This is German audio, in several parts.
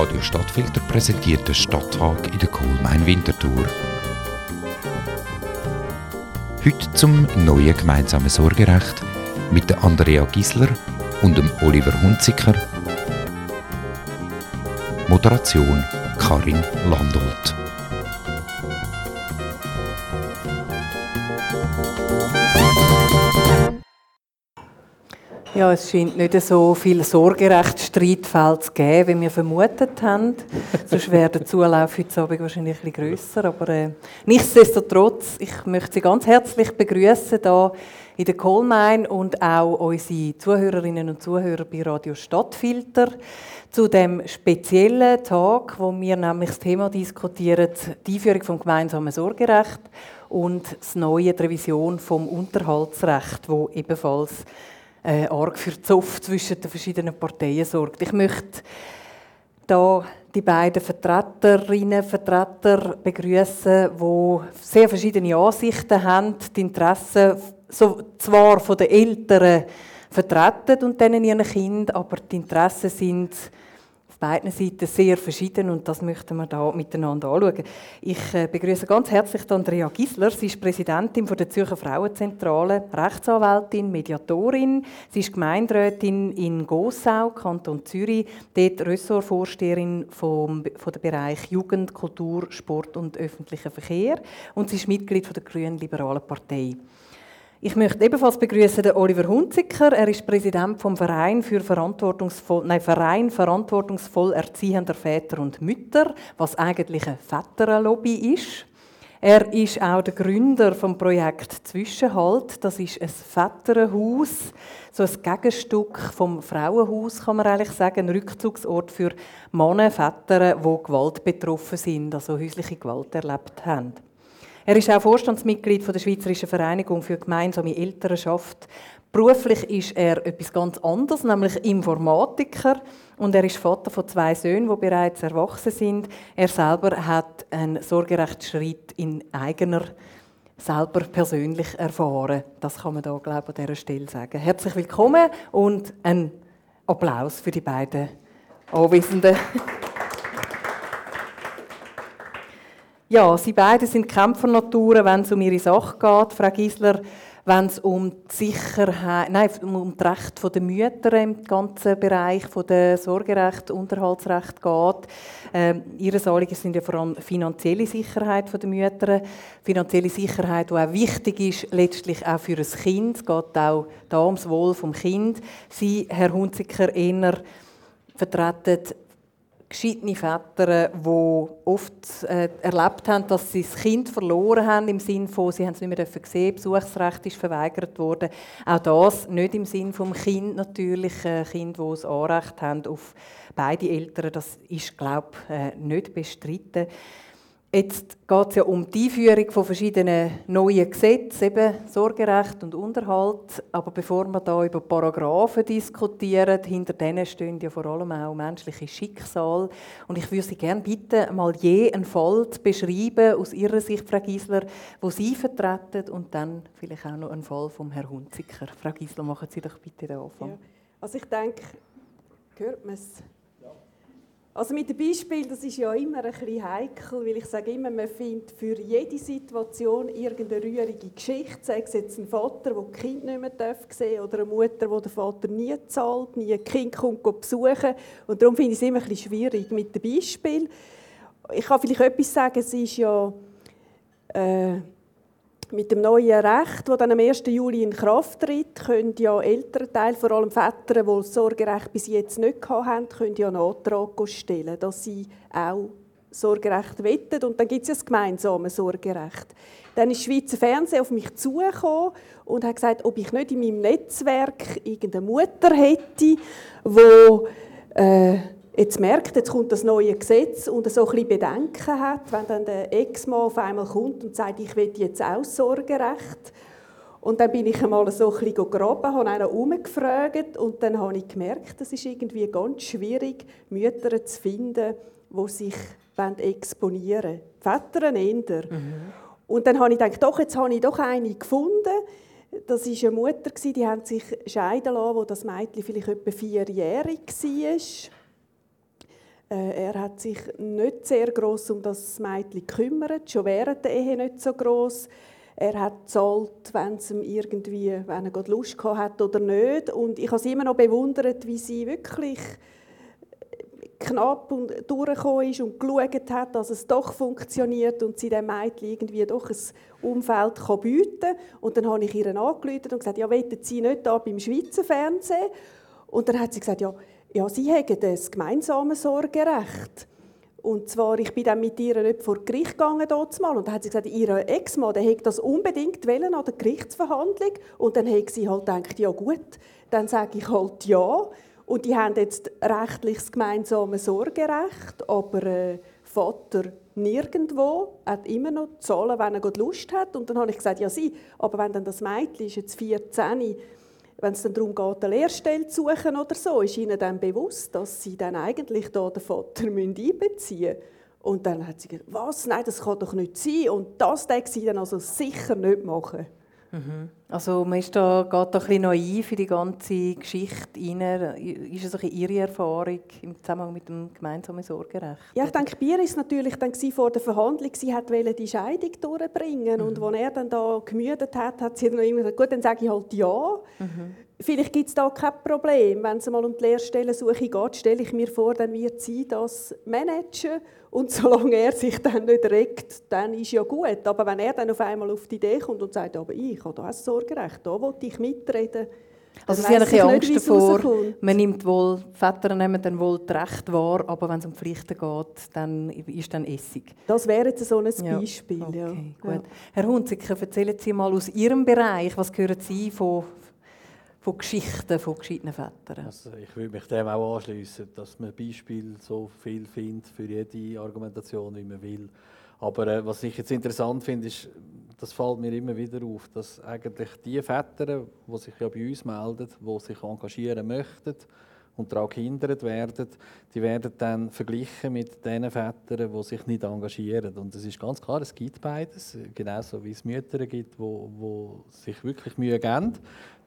Radio Stadtfilter präsentiert den Stadttag in der Kohlmein Winterthur. Heute zum neuen gemeinsamen Sorgerecht mit Andrea Gisler und Oliver Hunziker. Moderation Karin Landolt. Ja, es scheint nicht so viel Sorgerechtsstreitfälle zu geben, wie wir vermutet haben. Sonst wäre der Zulauf heute Abend wahrscheinlich ein bisschen grösser. Aber äh, nichtsdestotrotz, ich möchte Sie ganz herzlich begrüßen hier in der Kohlmein und auch unsere Zuhörerinnen und Zuhörer bei Radio Stadtfilter zu dem speziellen Tag, wo wir nämlich das Thema diskutieren, die Einführung vom gemeinsamen Sorgerecht und die neue Revision vom Unterhaltsrecht, wo ebenfalls äh, arg für Zoff zwischen den verschiedenen Parteien sorgt. Ich möchte da die beiden Vertreterinnen Vertreter begrüßen, die sehr verschiedene Ansichten haben, die Interessen so, zwar von den Eltern vertreten und denen ihren Kind, aber die Interessen sind beiden Seiten sehr verschieden und das möchten wir da miteinander anschauen. Ich äh, begrüße ganz herzlich Andrea Gisler. Sie ist Präsidentin der Zürcher Frauenzentrale, Rechtsanwältin, Mediatorin. Sie ist Gemeinderätin in Gossau, Kanton Zürich, dort Ressortvorsteherin vom, von der Bereich Jugend, Kultur, Sport und öffentlicher Verkehr und sie ist Mitglied der Grünen Liberalen Partei. Ich möchte ebenfalls begrüßen den Oliver Hunziker. Er ist Präsident vom Verein für verantwortungsvoll, nein, Verein verantwortungsvoll erziehender Väter und Mütter, was eigentlich ein Väterlobby ist. Er ist auch der Gründer vom Projekt Zwischenhalt. Das ist ein Väterhaus, so ein Gegenstück vom Frauenhaus, kann man eigentlich sagen, ein Rückzugsort für Männer, Väter, die Gewalt betroffen sind, also häusliche Gewalt erlebt haben. Er ist auch Vorstandsmitglied der Schweizerischen Vereinigung für gemeinsame Elternschaft. Beruflich ist er etwas ganz anderes, nämlich Informatiker. Und er ist Vater von zwei Söhnen, die bereits erwachsen sind. Er selber hat einen Sorgerechtsschritt in eigener selber persönlich erfahren. Das kann man da, glaube ich, an dieser Stelle sagen. Herzlich willkommen und ein Applaus für die beiden Anwesenden. Ja, sie beide sind Kämpfernaturen, wenn es um ihre Sache geht. Frau Gisler, wenn es um die Sicherheit, nein, um das Recht der Mütter im ganzen Bereich von der Sorgerecht, Unterhaltsrecht geht. Ähm, ihre Anliegen sind ja vor allem finanzielle Sicherheit der Mütter, finanzielle Sicherheit, die auch wichtig ist, letztlich auch für ein Kind. Es geht auch da ums Wohl vom Kind. Sie, Herr Hunziker, eher vertreten gescheitene Väter, die oft äh, erlebt haben, dass sie das Kind verloren haben, im Sinne von, sie haben es nicht mehr gesehen, Besuchsrecht ist verweigert worden. Auch das nicht im Sinne vom Kind natürlich, ein Kind, das ein Anrecht haben auf beide Eltern, das ist, glaube ich, äh, nicht bestritten. Jetzt geht es ja um die Einführung von verschiedenen neuen Gesetzen, eben Sorgerecht und Unterhalt. Aber bevor wir da über Paragraphen diskutieren, hinter denen stehen ja vor allem auch menschliche Schicksale. Und ich würde Sie gerne bitten, mal je einen Fall zu beschreiben, aus Ihrer Sicht, Frau Giesler, wo Sie vertreten und dann vielleicht auch noch einen Fall vom Herrn Hunziker. Frau Giesler, machen Sie doch bitte den Anfang. Ja. Also ich denke, hört man es? Also mit dem Beispiel, das ist ja immer ein bisschen heikel, weil ich sage immer, man findet für jede Situation irgendeine rührige Geschichte. Sei es jetzt ein Vater, der das Kind nicht mehr sehen darf, oder eine Mutter, die den Vater nie zahlt, nie ein Kind kommt besuchen. Und darum finde ich es immer ein bisschen schwierig mit dem Beispiel. Ich kann vielleicht etwas sagen, es ist ja... Äh, mit dem neuen Recht, das dann am 1. Juli in Kraft tritt, können ja Elternteile, vor allem Väter, die das Sorgerecht bis jetzt nicht hatten, können ja einen Antrag stellen, dass sie auch Sorgerecht wettet und dann gibt es ja das gemeinsame Sorgerecht. Dann ist Schweizer Fernsehen auf mich zugekommen und hat gesagt, ob ich nicht in meinem Netzwerk irgendeine Mutter hätte, die äh, jetzt merkt, jetzt kommt das neue Gesetz und so ein bisschen Bedenken hat, wenn dann der Ex-Mann auf einmal kommt und sagt, ich will jetzt auch Sorgerecht. Und dann bin ich einmal so ein bisschen gegraben, habe einen umgefragt und dann habe ich gemerkt, es ist irgendwie ganz schwierig, Mütter zu finden, die sich exponieren wollen. Väter eher. Mhm. Und dann habe ich gedacht, doch, jetzt habe ich doch eine gefunden. Das war eine Mutter, die sich scheiden lassen, wo das Mädchen vielleicht etwa vierjährig war. Äh, er hat sich nicht sehr groß um das Mädchen gekümmert, schon während der Ehe nicht so groß. Er hat gezahlt, wenn es ihm irgendwie, wenn er Lust hat oder nicht. Und ich habe sie immer noch bewundert, wie sie wirklich knapp und durchgekommen ist und geschaut hat, dass es doch funktioniert und sie dem Mädchen irgendwie doch ein Umfeld kann bieten kann. Und dann habe ich ihr angerufen und gesagt, ja, wollen Sie nicht da beim Schweizer Fernsehen? Und dann hat sie gesagt, ja, ja sie haben das gemeinsame Sorgerecht. Und zwar, ich bin dann mit ihr nicht vor Gericht gegangen dort mal, und dann hat sie gesagt, ihr Ex-Mann, der hätte das unbedingt wollen an der Gerichtsverhandlung. Und dann hat sie halt gedacht, ja gut, dann sage ich halt ja. Und die haben jetzt rechtliches gemeinsames Sorgerecht, aber äh, Vater nirgendwo, hat immer noch zahlen, wenn er Lust hat. Und dann habe ich gesagt, ja sie, aber wenn dann das Mädchen ist jetzt 14, wenn es dann darum geht, eine Lehrstelle zu suchen oder so, ist ihnen dann bewusst, dass sie dann eigentlich da den Vater einbeziehen müssen. Und dann hat sie gesagt, was, nein, das kann doch nicht sein. Und das denke sie dann also sicher nicht machen. Mhm. Also man ist da, geht da ein bisschen naiv in die ganze Geschichte rein. Ist es ein Ihre Erfahrung im Zusammenhang mit dem gemeinsamen Sorgerecht? Ja, ich denke, Bier ist natürlich dann vor der Verhandlung, sie wollte die Scheidung durchbringen. Mhm. Und als er dann da gemüdet hat, hat sie dann immer gesagt, gut, dann sage ich halt ja. Mhm. Vielleicht gibt es da kein Problem. Wenn es mal um die Lehrstellensuche geht, stelle ich mir vor, dann wird sie das managen. Und solange er sich dann nicht regt, dann ist ja gut. Aber wenn er dann auf einmal auf die Idee kommt und sagt, aber ich habe da ein Sorgerecht, da will ich mitreden. Also Sie haben ein Angst davor, man nimmt wohl, Väter nehmen dann wohl das Recht wahr, aber wenn es um Pflichten geht, dann ist dann Essig. Das wäre jetzt so ein Beispiel. Ja. Okay, ja. Herr Hunziker, erzählen Sie mal aus Ihrem Bereich, was hören Sie von von Geschichten von gescheiten Vätern. Also ich würde mich dem auch anschließen, dass man Beispiele so viel findet für jede Argumentation, wie man will. Aber äh, was ich jetzt interessant finde, ist, das fällt mir immer wieder auf, dass eigentlich die Väter, die sich ja bei uns melden, die sich engagieren möchten, und daran gehindert werden, die werden dann verglichen mit den Vätern, die sich nicht engagieren. Und es ist ganz klar, es gibt beides, genauso wie es Mütter gibt, die sich wirklich Mühe geben,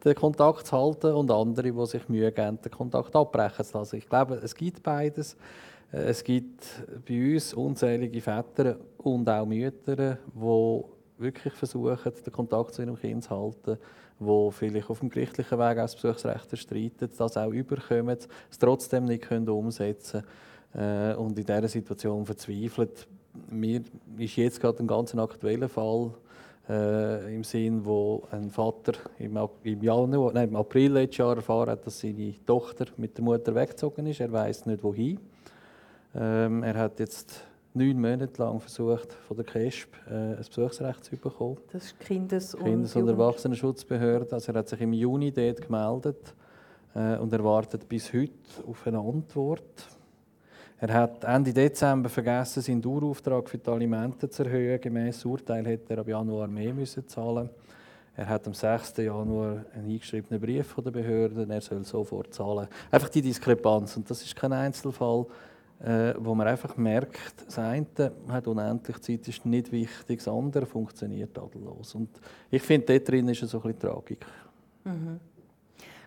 den Kontakt zu halten, und andere, die sich Mühe geben, den Kontakt abbrechen zu lassen. Ich glaube, es gibt beides. Es gibt bei uns unzählige Väter und auch Mütter, die wirklich versuchen, den Kontakt zu ihrem Kind zu halten die vielleicht auf dem gerichtlichen Weg auch das Besuchsrecht erstreiten, das auch überkommen, es trotzdem nicht können umsetzen können äh, und in dieser Situation verzweifelt. Mir ist jetzt gerade ein ganz aktueller Fall äh, im Sinn, wo ein Vater im, im, Januar, nein, im April letztes Jahr erfahren hat, dass seine Tochter mit der Mutter weggezogen ist. Er weiß nicht wohin. Ähm, er hat jetzt neun Monate lang versucht, von der KESB äh, ein Besuchsrecht zu bekommen. Das ist Kindes- und, Kindes und Erwachsenenschutzbehörde. Also er hat sich im Juni dort gemeldet äh, und erwartet bis heute auf eine Antwort. Er hat Ende Dezember vergessen, seinen Dauerauftrag für die Alimente zu erhöhen. Gemäß Urteil hätte er ab Januar mehr müssen zahlen. Er hat am 6. Januar einen eingeschriebenen Brief von der Behörde, er soll sofort zahlen. Einfach die Diskrepanz. Und das ist kein Einzelfall äh, wo man einfach merkt, das eine hat unendlich Zeit, ist nicht wichtig, das andere funktioniert tadellos. Und ich finde, dort drin ist so ein bisschen Tragik. Mhm.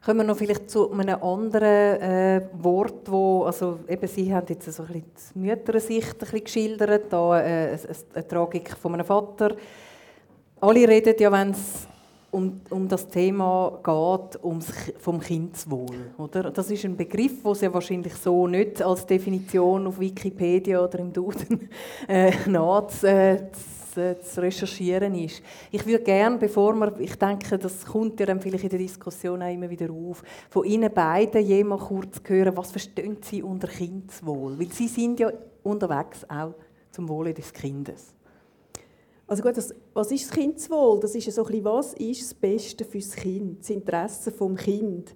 Kommen wir noch vielleicht zu einem anderen äh, Wort, wo, also eben Sie haben jetzt so ein die Müttersicht geschildert, da, äh, eine, Tragik von einem Vater. Alle reden ja, wenn es um, um das Thema geht, ums, vom Kindeswohl. Oder? Das ist ein Begriff, der ja wahrscheinlich so nicht als Definition auf Wikipedia oder im Duden äh, nach, äh, zu, zu, recherchieren ist. Ich würde gerne, bevor wir, ich denke, das kommt ja dann vielleicht in der Diskussion auch immer wieder auf, von Ihnen beiden jemand kurz hören, was verstehen Sie unter Kindeswohl? Weil Sie sind ja unterwegs auch zum Wohle des Kindes. Also gut, das, was ist das Kindeswohl? Das ist so ein bisschen, was ist das Beste für das Kind, das Interesse des Kind.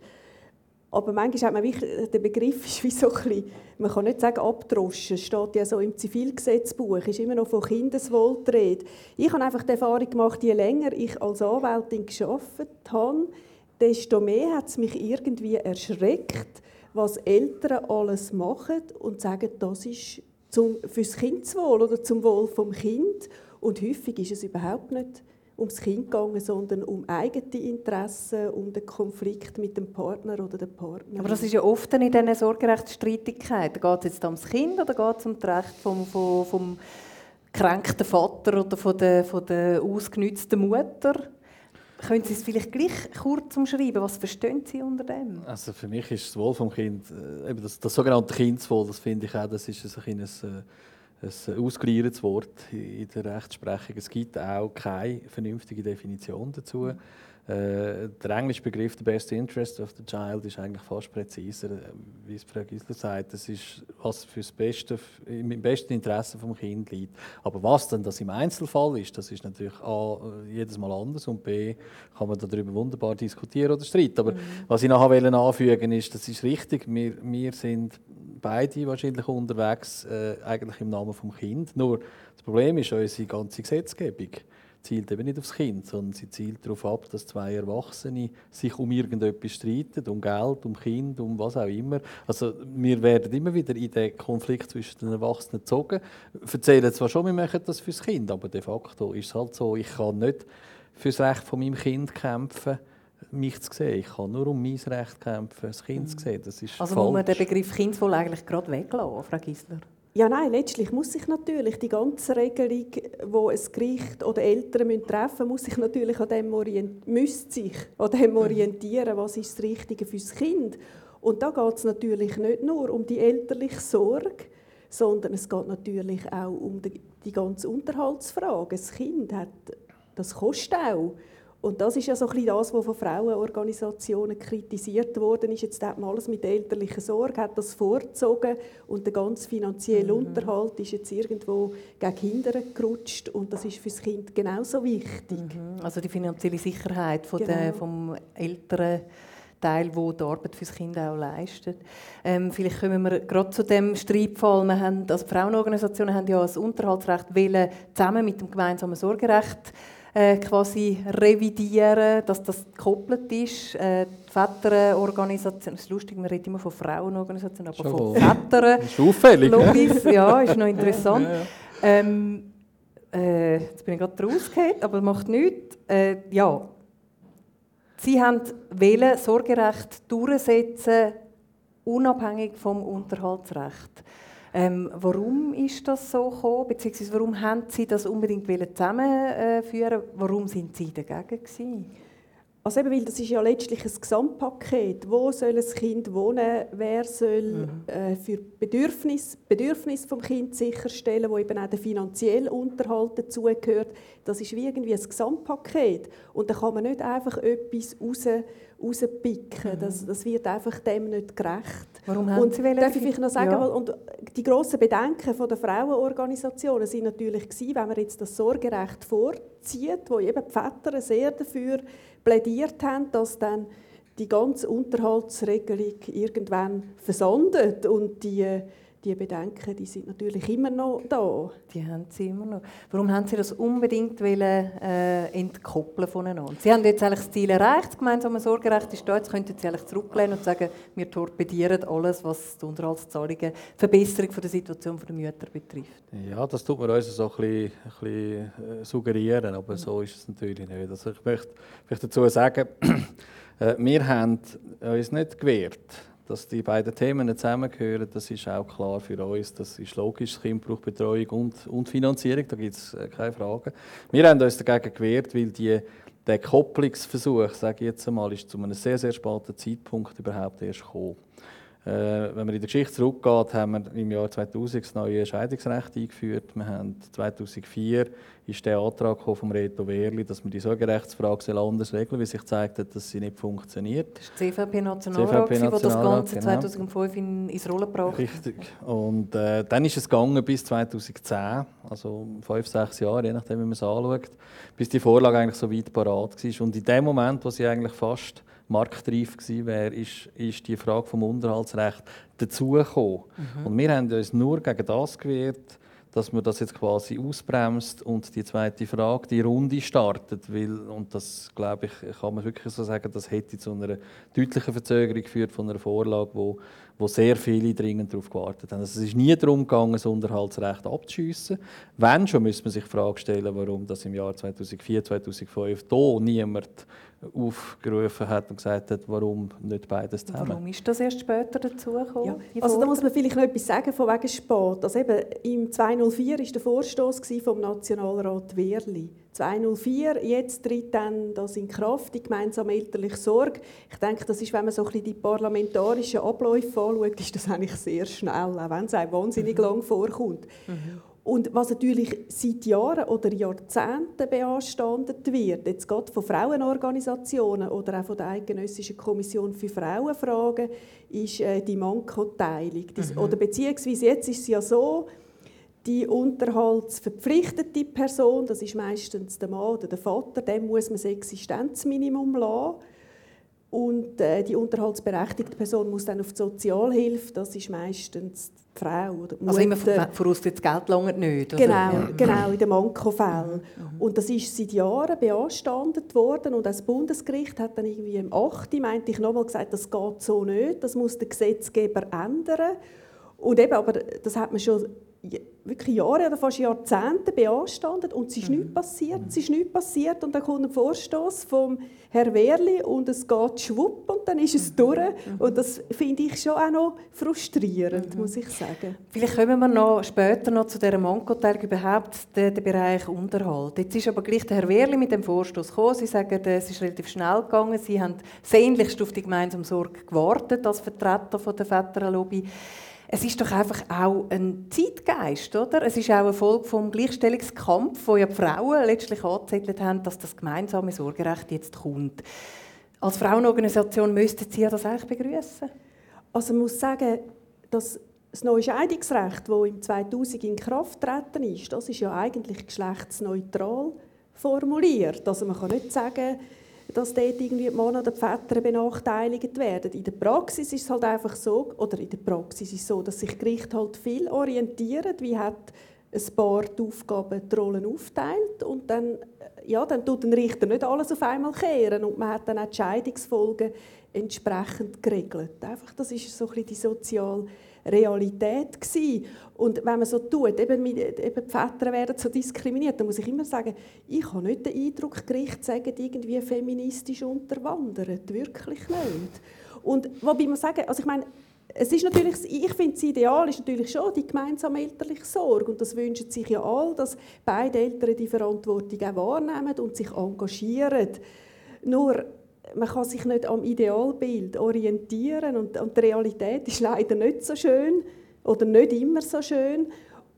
Aber manchmal hat man wie, der Begriff ist wie so bisschen, man kann nicht sagen abdroschen, steht ja so im Zivilgesetzbuch, ist immer noch von Kindeswohl die Rede. Ich habe einfach die Erfahrung gemacht, je länger ich als Anwältin gearbeitet habe, desto mehr hat es mich irgendwie erschreckt, was Eltern alles machen und sagen, das ist zum, fürs Kindeswohl oder zum Wohl vom Kind. Und häufig ist es überhaupt nicht ums Kind gegangen, sondern um eigene Interessen, um den Konflikt mit dem Partner oder der Partnerin. Aber das ist ja oft in diesen Sorgerechtsstreitigkeiten. Geht es jetzt ums Kind oder geht es um das Recht vom, vom, vom gekränkten Vater oder von der, von der ausgenützten Mutter? Können Sie es vielleicht gleich kurz umschreiben? Was verstehen Sie unter dem? Also für mich ist das Wohl vom Kind, äh, eben das, das sogenannte Kindeswohl, das finde ich auch, das ist ein, ein, ein ausgelehrtes Wort in der Rechtsprechung. Es gibt auch keine vernünftige Definition dazu. Äh, der englische Begriff «the best interest of the child» ist eigentlich fast präziser, äh, wie es Frau Gisler sagt. Das ist, was für das Beste, im besten Interesse des Kindes liegt. Aber was dann das im Einzelfall ist, das ist natürlich A, jedes Mal anders und B, kann man darüber wunderbar diskutieren oder streiten. Aber mhm. was ich nachher anfügen ist, das ist richtig, wir, wir sind beide wahrscheinlich unterwegs, äh, eigentlich im Namen des Kind. Nur das Problem ist unsere ganze Gesetzgebung zielt eben nicht aufs Kind, sondern sie zielt darauf ab, dass zwei Erwachsene sich um irgendetwas streiten, um Geld, um Kind, um was auch immer. Also wir werden immer wieder in den Konflikt zwischen den Erwachsenen gezogen. Wir erzählen zwar schon, wir machen das fürs Kind, aber de facto ist es halt so, ich kann nicht fürs Recht von meinem Kind kämpfen, mich zu sehen. Ich kann nur um mein Recht kämpfen, das Kind zu sehen. Das ist also falsch. muss man den Begriff Kindeswohl eigentlich gerade weglassen, Frau Gisler? Ja, nein, letztlich muss sich natürlich die ganze Regelung, wo ein Gericht oder Eltern treffen müssen, muss sich natürlich an dem, müsste sich an dem orientieren, was ist das Richtige für das Kind. Und da geht es natürlich nicht nur um die elterliche Sorge, sondern es geht natürlich auch um die, die ganze Unterhaltsfrage. Das Kind hat, das kostet auch. Und das ist ja so ein bisschen das, was von Frauenorganisationen kritisiert worden ist. Jetzt hat man alles mit elterlicher Sorge, hat das vorgezogen und der ganze finanzielle mhm. Unterhalt ist jetzt irgendwo gegen Kinder gerutscht und das ist für das Kind genauso wichtig. Mhm. Also die finanzielle Sicherheit von genau. der, vom älteren Teil, wo die Arbeit fürs Kind auch leistet. Ähm, vielleicht kommen wir gerade zu dem Streitfall. Wir haben, also die Frauenorganisationen haben ja das Unterhaltsrecht wollen, zusammen mit dem gemeinsamen Sorgerecht äh, quasi revidieren, dass das gekoppelt ist. Äh, die Väterorganisation, es ist lustig, man redet immer von Frauenorganisationen, aber Schon von Vätern. Das ist auffällig. Logis, ja, ist noch interessant. Ja, ja. Ähm, äh, jetzt bin ich gerade rausgehört, aber das macht nichts. Äh, ja. Sie haben wählen Sorgerecht durchsetzen, unabhängig vom Unterhaltsrecht. Ähm, warum ist das so gekommen? Beziehungsweise warum haben Sie das unbedingt zusammenführen? Warum sind Sie dagegen gewesen? Also eben, weil das ist ja letztlich ein Gesamtpaket. Wo soll ein Kind wohnen? Wer soll mhm. äh, für Bedürfnis, Bedürfnis vom Kind sicherstellen, wo eben auch der finanzielle Unterhalt dazugehört? Das ist wie irgendwie ein Gesamtpaket. Und da kann man nicht einfach etwas raus, rauspicken. Mhm. Das, das wird einfach dem nicht gerecht. Warum haben und Sie Darf ich vielleicht noch sagen, ja. weil, und die grossen Bedenken der Frauenorganisationen sind natürlich gewesen, wenn man jetzt das Sorgerecht vorzieht, wo eben die Väter sehr dafür plädiert haben, dass dann die ganze Unterhaltsregelung irgendwann versandet und die die Bedenken, die sind natürlich immer noch da. Die haben sie immer noch. Warum haben Sie das unbedingt wollen, äh, entkoppeln voneinander? Sie haben jetzt eigentlich das Ziel erreicht, das gemeinsame Sorgerecht ist da, jetzt könnten Sie eigentlich zurücklehnen und sagen, wir torpedieren alles, was die Unterhaltszahlungen, die Verbesserung von der Situation der Mütter betrifft. Ja, das tut man uns so ein bisschen, ein bisschen äh, suggerieren, aber mhm. so ist es natürlich nicht. Also ich möchte, möchte dazu sagen, äh, wir haben uns nicht gewehrt dass die beiden Themen zusammengehören, das ist auch klar für uns. Das ist logisch, Kind braucht Betreuung und, und Finanzierung, da gibt es äh, keine Frage. Wir haben uns dagegen gewehrt, weil die, der Kopplungsversuch, sage ich jetzt einmal, ist zu einem sehr, sehr späten Zeitpunkt überhaupt erst gekommen. Äh, wenn man in der Geschichte zurückgeht, haben wir im Jahr 2000 das neue Scheidungsrecht eingeführt. Wir haben 2004 ist der Antrag von Reto Wehrli, dass man die Sorgerechtsfrage anders regeln weil sich gezeigt hat, dass sie nicht funktioniert. Das ist die CVP-Nationalrat, CVP der das Ganze genau. 2005 in, ins Rollen gebracht Richtig. Und äh, dann ist es gegangen bis 2010, also fünf, sechs Jahre, je nachdem, wie man es anschaut, bis die Vorlage eigentlich so weit parat war. Und in dem Moment, wo sie eigentlich fast marktreif gewesen wäre, ist, ist die Frage vom Unterhaltsrecht dazugekommen. Mhm. Und wir haben uns nur gegen das gewehrt, dass man das jetzt quasi ausbremst und die zweite Frage, die Runde startet, weil, und das glaube ich, kann man wirklich so sagen, das hätte zu einer deutlichen Verzögerung geführt von einer Vorlage, wo, wo sehr viele dringend darauf gewartet haben. Also es ist nie darum gegangen, das Unterhaltsrecht abzuschiessen. Wenn schon, müsste man sich die Frage stellen, warum das im Jahr 2004, 2005 hier niemand aufgerufen hat und gesagt hat, warum nicht beides zusammen. Warum ist das erst später dazu gekommen? Ja. Also da muss man vielleicht noch etwas sagen von wegen Sport. Also eben, Im 204 war der Vorstoß vom Nationalrat Wehrli. 204, jetzt tritt dann das in Kraft, die gemeinsame elterliche Sorge. Ich denke, das ist, wenn man so ein bisschen die parlamentarischen Abläufe anschaut, ist das eigentlich sehr schnell, auch wenn es einem wahnsinnig mhm. lang vorkommt. Mhm. Und was natürlich seit Jahren oder Jahrzehnten beanstandet wird, jetzt gerade von Frauenorganisationen oder auch von der Eidgenössischen Kommission für Frauenfragen, ist äh, die Mankoteilung. Mhm. Oder beziehungsweise jetzt ist es ja so, die unterhaltsverpflichtete Person, das ist meistens der Mann oder der Vater, dem muss man das Existenzminimum lassen. Und äh, die unterhaltsberechtigte Person muss dann auf die Sozialhilfe, das ist meistens die Frau oder die Also immer vorausgesetzt, das Geld lange nicht? Oder? Genau, ja. genau, in den Mankofällen. Mhm. Und das ist seit Jahren beanstandet worden und das Bundesgericht hat dann irgendwie im 8. meinte ich nochmal gesagt, das geht so nicht, das muss der Gesetzgeber ändern. Und eben, aber das hat man schon wirklich Jahre oder fast Jahrzehnte beanstandet und es ist mhm. nichts passiert, es ist nichts passiert und dann kommt ein Vorstoß vom Herr Wehrli und es geht schwupp und dann ist es mhm. durch mhm. und das finde ich schon auch noch frustrierend, mhm. muss ich sagen. Vielleicht kommen wir noch später noch zu dieser Mankoteilung überhaupt den, den, Bereich Unterhalt. Jetzt ist aber gleich der Herr Wehrli mit dem Vorstoß gekommen. Sie sagen, es ist relativ schnell gegangen. Sie haben sehnlichst auf die gemeinsame Sorge gewartet als Vertreter von der Väterlobby es ist doch einfach auch ein Zeitgeist, oder? Es ist auch eine Folge vom Gleichstellungskampf, wo ja die Frauen letztlich angezettelt haben, dass das gemeinsame Sorgerecht jetzt kommt. Als Frauenorganisation müssten Sie das eigentlich begrüßen. Also man muss sagen, dass das neue Scheidungsrecht, das im 2000 in Kraft getreten ist, das ist ja eigentlich geschlechtsneutral formuliert. Also man kann nicht sagen, dass dort irgendwie die Männer oder die Väter benachteiligt werden. In der Praxis ist es halt einfach so, oder in der Praxis ist es so, dass sich Gericht halt viel orientiert, wie hat ein Paar die Aufgaben, die Rollen aufteilt und dann, ja, dann tut ein Richter nicht alles auf einmal kehren und man hat dann auch die Scheidungsfolgen entsprechend geregelt. Einfach, das ist so ein bisschen die soziale Realität gewesen. Und wenn man so tut, eben, eben die Väter werden so diskriminiert, dann muss ich immer sagen, ich habe nicht den Eindruck, Gerichte sagen irgendwie feministisch unterwandert. Wirklich nicht. Und wobei man sagen, also ich meine, es ist natürlich, ich finde, das Ideal ist natürlich schon die gemeinsame elterliche Sorge. Und das wünschen sich ja alle, dass beide Eltern die Verantwortung auch wahrnehmen und sich engagieren. Nur man kann sich nicht am Idealbild orientieren und, und die Realität ist leider nicht so schön oder nicht immer so schön.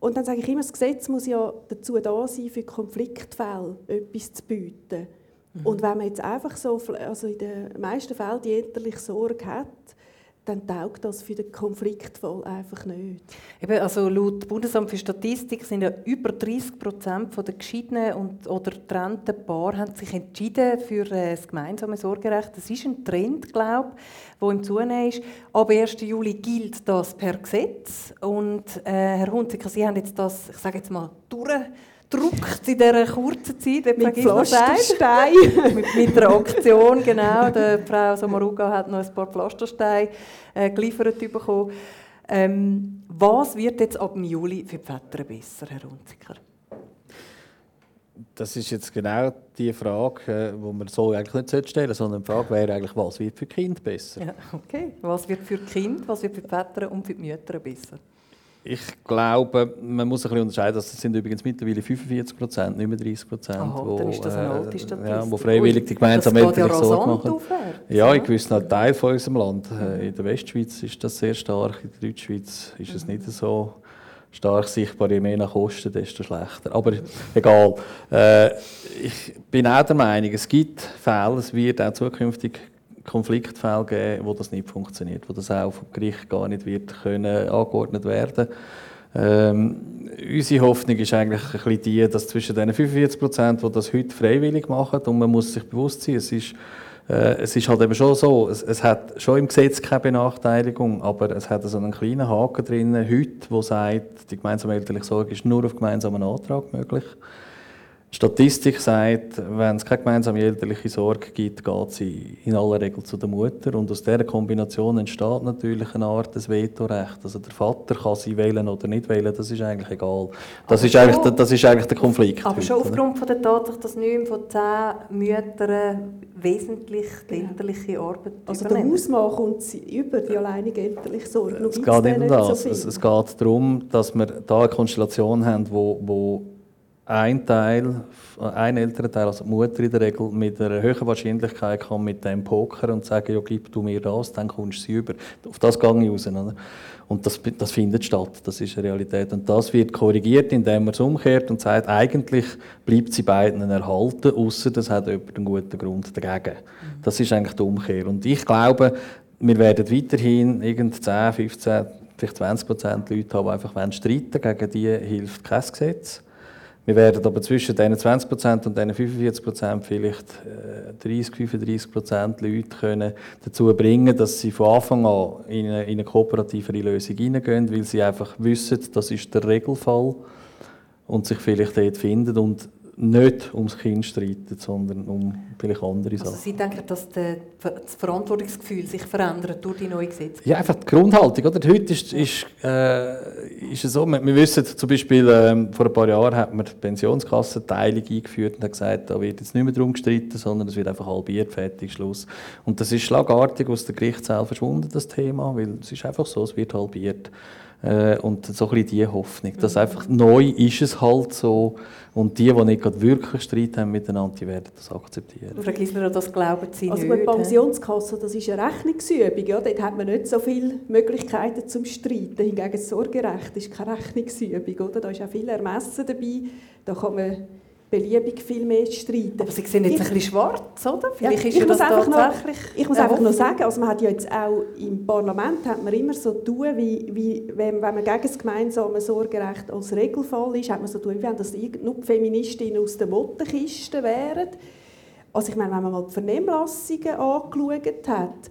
Und dann sage ich immer, das Gesetz muss ja dazu da sein, für Konfliktfälle etwas zu bieten. Mhm. Und wenn man jetzt einfach so, also in den meisten Fällen die elterliche Sorge hat, dann taugt das für den Konfliktfall einfach nicht. Eben, also laut Bundesamt für Statistik sind ja über 30 Prozent der geschiedenen und, oder getrennten Paare haben sich entschieden für äh, das gemeinsame Sorgerecht. Das ist ein Trend, glaube ich, der im Zunehmen ist. Ab 1. Juli gilt das per Gesetz. Und äh, Herr Hunziker, Sie haben jetzt das, ich sage jetzt mal, durch gedruckt in dieser kurzen Zeit. Mit Pflasterstein. mit, mit einer Aktion, genau. Die Frau Sommaruga hat noch ein paar Pflastersteine äh, geliefert bekommen. Ähm, was wird jetzt ab Juli für die Väter besser, Herr Runziker? Das ist jetzt genau die Frage, die äh, man so eigentlich nicht stellen sollte, sondern die Frage wäre eigentlich, was wird für Kind besser? Ja, okay. Was wird für Kind, was wird für die Väter und für die Mütter besser? Ich glaube, man muss ein bisschen unterscheiden, das sind übrigens mittlerweile 45 Prozent, nicht mehr 30 Prozent, wo, dann ist das eine alte Statistik. Ja, wo freiwillig die gemeinsame elterliche Sorge machen. Ja, in gewissen Teilen von unserem Land. Äh, in der Westschweiz ist das sehr stark, in der Deutschschweiz ist es nicht so stark sichtbar. Je mehr nach Osten, desto schlechter. Aber egal. Äh, ich bin auch der Meinung, es gibt Fälle, es wird auch zukünftig Konfliktfälle geben, wo das nicht funktioniert, wo das auch vom Gericht gar nicht wird können angeordnet werden. Ähm, unsere Hoffnung ist eigentlich ein bisschen die, dass zwischen den 45 Prozent, die das heute freiwillig machen, und man muss sich bewusst sein, es ist äh, es ist halt eben schon so, es, es, hat schon im Gesetz keine Benachteiligung, aber es hat so einen kleinen Haken drin, heute, wo sagt, die gemeinsame elterliche Sorge ist nur auf gemeinsamen Antrag möglich. Die Statistik sagt, wenn es keine gemeinsame elterliche Sorge gibt, geht sie in aller Regel zu der Mutter. Und aus dieser Kombination entsteht natürlich eine Art des Vetorecht. Also der Vater kann sie wählen oder nicht wählen, das ist eigentlich egal. Das, ist, eigentlich, das ist eigentlich der Konflikt. Aber heute, schon aufgrund von der Tatsache, dass neun von zehn Müttern wesentlich die genau. elterliche Arbeit Also übernehmen. der Hausmann kommt sie über die alleinige elterliche Sorge. Es geht nicht um das. So es, es, geht darum, dass wir da eine Konstellation haben, wo, wo ein Teil, ein älterer Teil, also die Mutter in der Regel, mit einer höheren Wahrscheinlichkeit kann mit dem Poker und sagen, ja, gib du mir das, dann kommst du sie über. Auf das gehe ich raus. Oder? Und das, das findet statt, das ist eine Realität. Und das wird korrigiert, indem man es umkehrt und sagt, eigentlich bleibt sie beiden erhalten, außer das hat jemand einen guten Grund dagegen. Das ist eigentlich die Umkehr. Und ich glaube, wir werden weiterhin irgend 10, 15, vielleicht 20 Prozent Leute haben, die einfach streiten Gegen die hilft kein Gesetz. Wir werden aber zwischen diesen 20% und diesen 45% vielleicht 30, äh, 35% Leute können dazu bringen, dass sie von Anfang an in eine, in eine kooperativere Lösung hineingehen, weil sie einfach wissen, das ist der Regelfall und sich vielleicht dort finden. Und nicht ums Kind streiten, sondern um vielleicht andere Sachen. Also Sie denken, dass das Verantwortungsgefühl sich verändert durch die neue Gesetze? Ja, einfach die Grundhaltung. Oder? Heute ist, ist, äh, ist es so, wir, wir wissen zum Beispiel, äh, vor ein paar Jahren hat man die Pensionskassenteilung eingeführt und hat gesagt, da wird jetzt nicht mehr darum gestritten, sondern es wird einfach halbiert, fertig, Schluss. Und das ist schlagartig aus der Gerichtssaal verschwunden, das Thema, weil es ist einfach so, es wird halbiert. Äh, und so ein bisschen die Hoffnung, dass einfach neu ist es halt so und die, die nicht wirklich Streit haben miteinander, die werden das akzeptieren. Frau Gisler, das glauben Sie also nicht? Also die Pensionskasse, das ist eine Rechnungsübung, ja? dort hat man nicht so viele Möglichkeiten zum Streiten. Hingegen das Sorgerecht ist keine Rechnungsübung, oder? da ist auch viel Ermessen dabei, da kann man beliebig viel mehr streiten. Aber Sie sehen jetzt ich, ein bisschen schwarz, oder? Vielleicht ja, ist ja das tatsächlich noch, Ich muss einfach noch sagen, also man hat ja jetzt auch im Parlament hat man immer so tun, wie, wie wenn, wenn man gegen das gemeinsame Sorgerecht als Regelfall ist, hat man so tun, wie wenn das nur die Feministinnen aus der Mottenkiste wären. Also ich meine, wenn man mal die Vernehmlassungen angeschaut hat,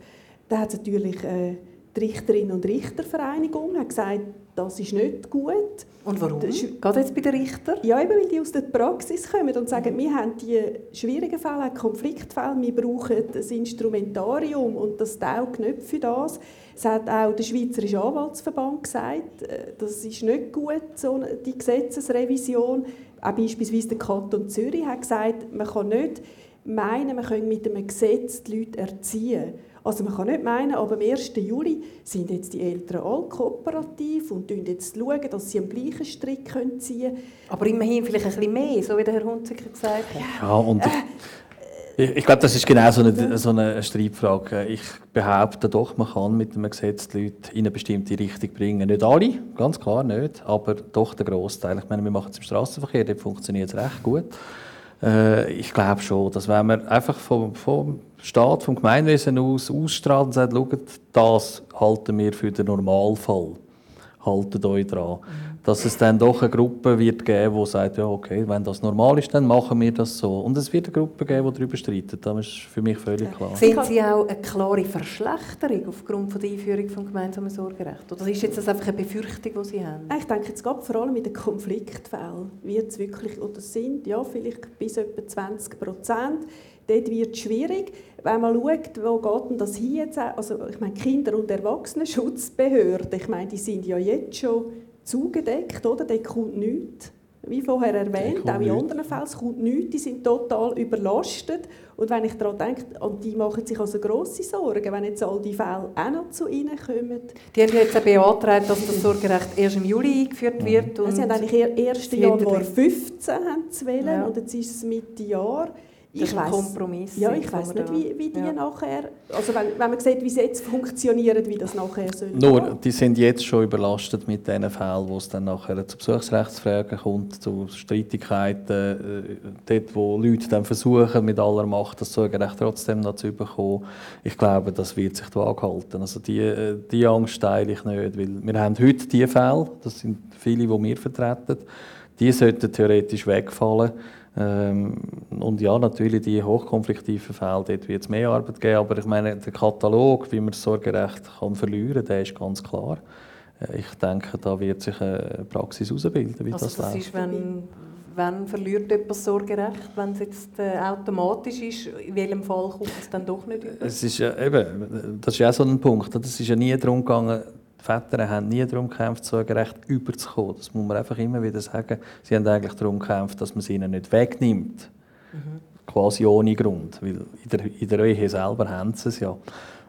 dann hat es natürlich äh, die Richterinnen und Richtervereinigung hat gesagt, das ist nicht gut. Und warum? Geht jetzt bei den Richtern? Ja, eben, weil die aus der Praxis kommen und sagen, wir haben die schwierigen Fälle, Konfliktfälle, wir brauchen ein Instrumentarium und das taugt nicht für das. Es hat auch der Schweizerische Anwaltsverband gesagt, äh, das ist nicht gut, so die Gesetzesrevision. Auch beispielsweise der Kanton Zürich hat gesagt, man kann nicht meinen, man könne mit einem Gesetz die Leute erziehen. Also man kann nicht meinen, aber am 1. Juli sind jetzt die Eltern alle kooperativ und schauen jetzt, schauen, dass sie am gleichen Strick ziehen können. Aber immerhin vielleicht ein bisschen mehr, so wie der Herr Hunziker gesagt hat. Ja, und ich, ich glaube, das ist genau so eine, so eine Streitfrage. Ich behaupte doch, man kann mit einem Gesetz die Leute in eine bestimmte Richtung bringen. Nicht alle, ganz klar nicht, aber doch der Großteil. Ich meine, wir machen es im Straßenverkehr, dort funktioniert es recht gut. Äh, ich glaube schon, dass wenn man einfach vom, vom Staat, vom Gemeinwesen aus ausstrahlt und sagt, schaut, das halten wir für den Normalfall. Haltet euch dran. Mhm. Dass es dann doch eine Gruppe wird geben, die sagt, ja okay, wenn das normal ist, dann machen wir das so. Und es wird eine Gruppe geben, die darüber streitet. Das ist für mich völlig klar. Sehen Sie auch eine klare Verschlechterung aufgrund der Einführung des gemeinsamen Sorgerechts? Oder ist jetzt das einfach eine Befürchtung, die Sie haben? Ich denke, jetzt geht vor allem in den Konfliktfällen wird es wirklich, oder sind ja vielleicht bis etwa 20 Prozent, dort wird es schwierig. Wenn man schaut, wo geht denn das hier jetzt? Also ich meine, Kinder- und Erwachsenenschutzbehörden, ich meine, die sind ja jetzt schon zugedeckt, oder? Dort kommt nichts. Wie vorher erwähnt, auch in anderen Fällen, es kommt nichts, die sind total überlastet. Und wenn ich daran denke, und die machen sich also grosse Sorgen, wenn jetzt all die Fälle auch noch zu ihnen kommen. Die haben jetzt beantragt, dass das Sorgerecht erst im Juli eingeführt wird. Und sie haben eigentlich 1. Januar 2015 zu wählen ja. und jetzt ist es Mitte Jahr. Das ich ist ein Kompromiss. Ja, ich weiß nicht, wie, wie die ja. nachher, also wenn, wenn man sieht, wie sie jetzt funktionieren, wie das nachher soll. Nur, die sind jetzt schon überlastet mit den Fällen, wo es dann nachher zu Besuchsrechtsfragen kommt, zu Streitigkeiten, äh, dort, wo Leute dann versuchen, mit aller Macht das Sorgerecht trotzdem noch zu bekommen. Ich glaube, das wird sich die Waage halten. Also die, äh, die Angst teile ich nicht, weil wir haben heute diese Fälle, das sind viele, die wir vertreten, die sollten theoretisch wegfallen Ähm, und ja, natürlich die hochkonfliktiven Fälle, dort wird es mehr Arbeit geben, aber ich meine, der Katalog, wie man das Sorgerecht kann verlieren kann, der ist ganz klar. Äh, ich denke, da wird sich eine Praxis herausbilden, wie also das, das läuft. Ist, wenn, wenn verliert jemand Sorgerecht, wenn es jetzt äh, automatisch ist, in welchem Fall kommt es dann doch nicht über? Es ist ja, eben, das ist ja auch so ein Punkt, es ist ja nie darum gegangen, die Väter haben nie darum gekämpft, so gerecht überzukommen. Das muss man einfach immer wieder sagen. Sie haben eigentlich darum gekämpft, dass man sie ihnen nicht wegnimmt. Mhm. Quasi ohne Grund. Weil in der, in der Ehe selber haben sie es ja.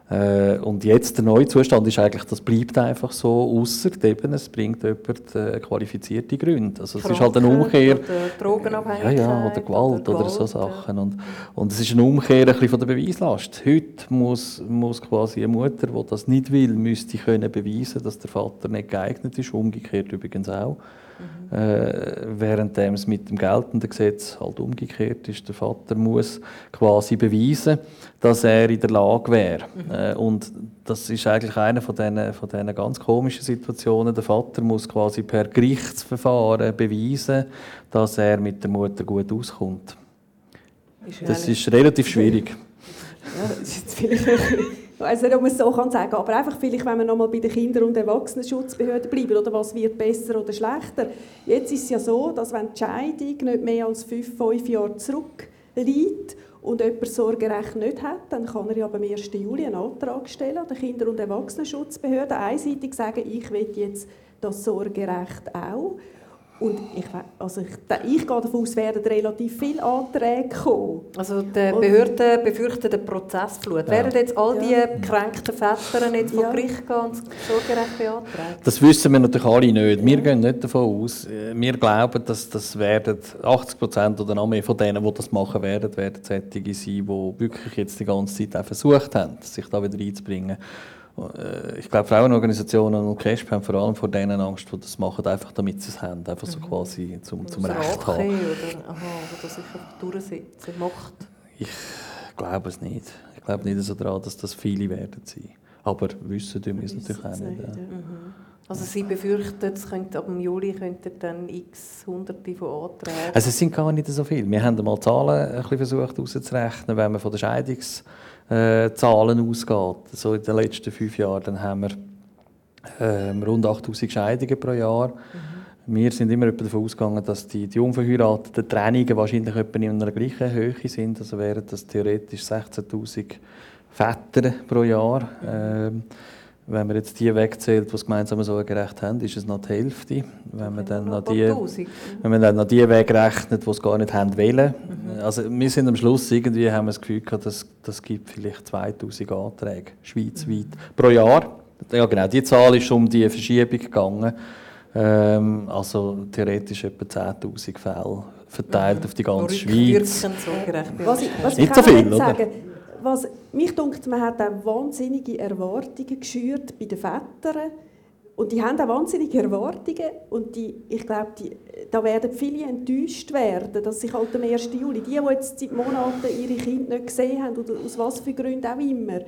Äh, und jetzt der neue Zustand ist eigentlich, das bleibt einfach so, außer eben, es bringt jemand äh, qualifizierte Gründe. Also es ist halt eine Umkehr. Oder Drogenabhängigkeit. Ja, ja, oder Gewalt oder, oder so Sachen. Und, und es ist eine Umkehr ein von der Beweislast. Heute muss, muss quasi eine Mutter, die das nicht will, müsste können beweisen, dass der Vater nicht geeignet ist, umgekehrt übrigens auch. Mhm. Äh, während es mit dem geltenden Gesetz halt umgekehrt ist. Der Vater muss quasi beweisen, dass er in der Lage wäre. Mhm. Äh, und das ist eigentlich eine von diesen, von diesen ganz komischen Situationen. Der Vater muss quasi per Gerichtsverfahren beweisen, dass er mit der Mutter gut auskommt. Ist das ist relativ schwierig. Ja, das ist vielleicht ich weiß nicht, ob man es so kann sagen aber einfach vielleicht, wenn wir nochmal bei den Kinder- und Erwachsenenschutzbehörden bleiben, oder was wird besser oder schlechter. Jetzt ist es ja so, dass wenn die Scheidung nicht mehr als fünf, fünf Jahre zurückliegt und jemand Sorgerecht nicht hat, dann kann er ja am 1. Juli einen Antrag stellen an die Kinder- und Erwachsenenschutzbehörden, einseitig sagen, ich will jetzt das Sorgerecht auch. Und ich, also ich, ich gehe davon aus, werden relativ viele Anträge kommen. Also die Behörden befürchten den Prozessflut. Ja. Werden jetzt all die ja. gekränkten Väter jetzt vor ja. Gericht gehen und Sorgerecht beantragen? Das wissen wir natürlich alle nicht. Wir gehen nicht davon aus. Wir glauben, dass das werden 80 Prozent oder noch mehr von denen, die das machen werden, werden solche sein, die wirklich jetzt die ganze Zeit auch versucht haben, sich da wieder einzubringen. Äh, ich glaube, Frauenorganisationen und CASP haben vor allem vor denen Angst, die das machen, einfach damit sie es haben, einfach so mhm. quasi zum, zum Recht haben. Oder, aha, oder sich durchsetzen, Macht? Ich glaube es nicht. Ich glaube nicht so daran, dass das viele werden sein. Aber wissen tun wir es natürlich auch nicht. Ja. Mhm. Also Sie befürchten, es könnte, ab Juli könnten dann x Hunderte von Anträgen... Also es sind gar nicht so viele. Wir haben mal Zahlen ein bisschen versucht auszurechnen, wenn man von der Scheidungs äh, Zahlen ausgeht, so in den letzten fünf Jahren, dann haben wir ähm, rund 8000 Scheidungen pro Jahr. Mhm. Wir sind immer davon ausgegangen, dass die, die unverheirateten Trennungen wahrscheinlich etwa in einer gleichen Höhe sind. Also wären das theoretisch 16.000 Väter pro Jahr. Ähm, wenn man jetzt die wegzählt, die das gemeinsame Sorgerecht haben, ist es noch die Hälfte. Wenn man dann noch die, wenn man dann noch die wegrechnet, die es gar nicht haben wollen. Mhm. Also wir sind am Schluss irgendwie, haben wir das Gefühl gehabt, dass das gibt vielleicht 2000 Anträge schweizweit mhm. pro Jahr. Ja genau, die Zahl ist um die Verschiebung gegangen. Ähm, also theoretisch etwa 10'000 Fälle verteilt mhm. auf die ganze Schweiz. Was ich, was Nicht so viel, oder? Sagen, was, mich denkt, man hat auch wahnsinnige Erwartungen geschürt bei den Vätern. Und die haben auch wahnsinnige Erwartungen. Und die, ich glaube, da werden viele enttäuscht werden, dass sich halt am 1. Juli, die, die jetzt seit Monaten ihre Kinder nicht gesehen haben, oder aus was für Gründen auch immer,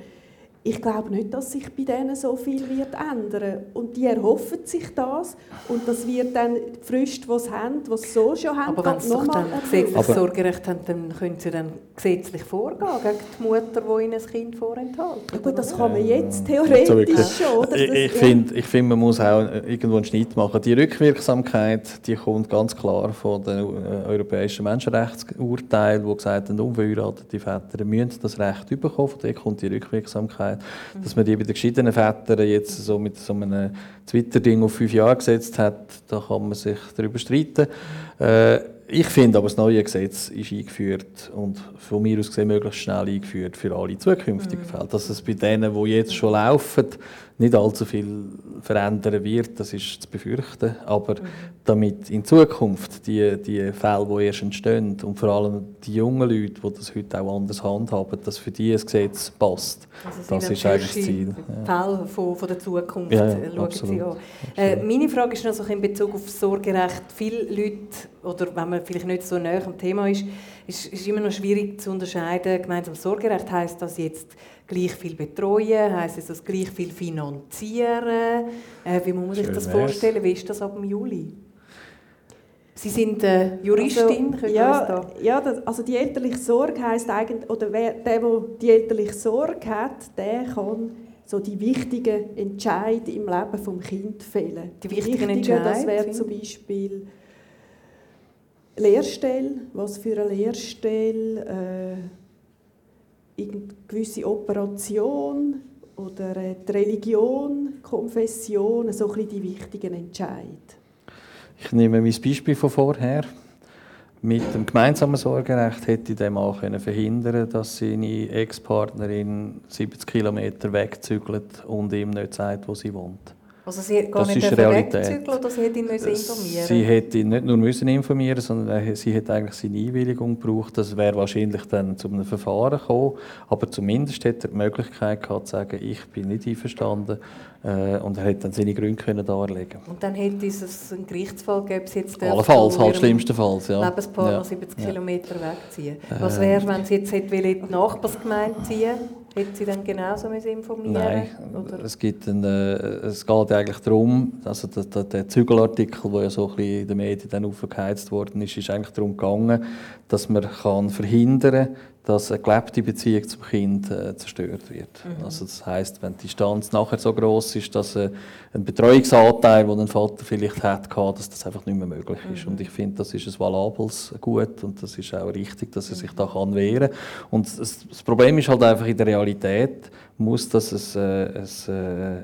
ich glaube nicht, dass sich bei denen so viel wird ändern Und die erhoffen sich das und das wird dann die Frist, die sie haben, die sie so schon haben, Aber wenn sie doch dann gesetzlich Sorgerecht haben, dann können sie dann gesetzlich vorgehen gegen die Mutter, die ihnen ein Kind vorenthält. Ja, gut, das kann man jetzt theoretisch schon. Oder? Ich, ich finde, ich find, man muss auch irgendwo einen Schnitt machen. Die Rückwirksamkeit, die kommt ganz klar von den äh, europäischen Menschenrechtsurteilen, die gesagt haben, unverheiratete Väter müssen das Recht bekommen. Von dort kommt die Rückwirksamkeit. Mhm. Dass man die bei den geschiedenen Vätern jetzt so mit so einem Twitter-Ding auf fünf Jahre gesetzt hat, da kann man sich darüber streiten. Äh, ich finde aber, das neue Gesetz ist eingeführt und von mir aus gesehen möglichst schnell eingeführt für alle zukünftigen mhm. Fälle. Dass es bei denen, die jetzt schon laufen, nicht allzu viel verändern wird, das ist zu befürchten. Aber mhm. damit in Zukunft die, die Fälle, die erst entstehen und vor allem die jungen Leute, die das heute auch anders handhaben, dass für die das Gesetz passt, also das ist eigentlich das Ziel. Fälle von, von der Zukunft ja, ja, schauen Sie an. Äh, meine Frage ist noch so in Bezug auf Sorgerecht. Viele Leute, oder wenn man vielleicht nicht so näher am Thema ist, ist, ist immer noch schwierig zu unterscheiden. Gemeinsames Sorgerecht heißt das jetzt gleich viel betreuen, heisst es das gleich viel finanzieren? Äh, wie muss man sich das vorstellen? Wie ist das ab dem Juli? Sie sind äh, Juristin, also, ja, ja das, also die elterliche Sorge heisst eigentlich, oder wer, der, der die elterliche Sorge hat, der kann so die wichtigen Entscheidungen im Leben vom Kind fällen. Die wichtigen Entscheidungen? Das wäre zum Beispiel Lehrstelle, was für eine Lehrstelle, äh, gewisse Operation oder äh, die Religion, Konfession, so ein die wichtigen Entscheidungen. Ich nehme mein Beispiel von vorher. Mit dem gemeinsamen Sorgerecht hätte dem Mann verhindern können, dass seine Ex-Partnerin 70 Kilometer wegzügelt und ihm nicht sagt, wo sie wohnt. Also sie hat gar das nicht wegzügeln oder sie hätte ihn müssen informieren Sie hätte ihn nicht nur müssen informieren sondern sie hätte eigentlich seine Einwilligung gebraucht. Das wäre wahrscheinlich dann zu einem Verfahren gekommen. Aber zumindest hätte er die Möglichkeit gehabt, zu sagen, ich bin nicht einverstanden. Äh, und er hätte dann seine Gründe können darlegen Und dann hätte es einen Gerichtsfall gegeben, jetzt Allenfalls, halt schlimmstenfalls, ja. Lebenspartner ja. 70 ja. Kilometer wegziehen. Was wäre, wenn sie jetzt in die Nachbarsgemeinde ziehen Hätte sie dann genauso informieren Nein, oder? Es, gibt einen, äh, es geht eigentlich darum, also der, der, der Zügelartikel, der ja so ein bisschen in den Medien dann aufgeheizt worden ist, ist eigentlich darum gegangen, dass man kann verhindern kann, dass eine gelebte Beziehung zum Kind äh, zerstört wird. Mhm. Also das heißt, wenn die Distanz nachher so groß ist, dass äh, ein Betreuungsanteil, den ein Vater vielleicht hat, dass das einfach nicht mehr möglich ist. Mhm. Und ich finde, das ist ein valables Gut und das ist auch richtig, dass er sich da kann wehren. Und das, das Problem ist halt einfach in der Realität muss das ein, äh, ein, äh,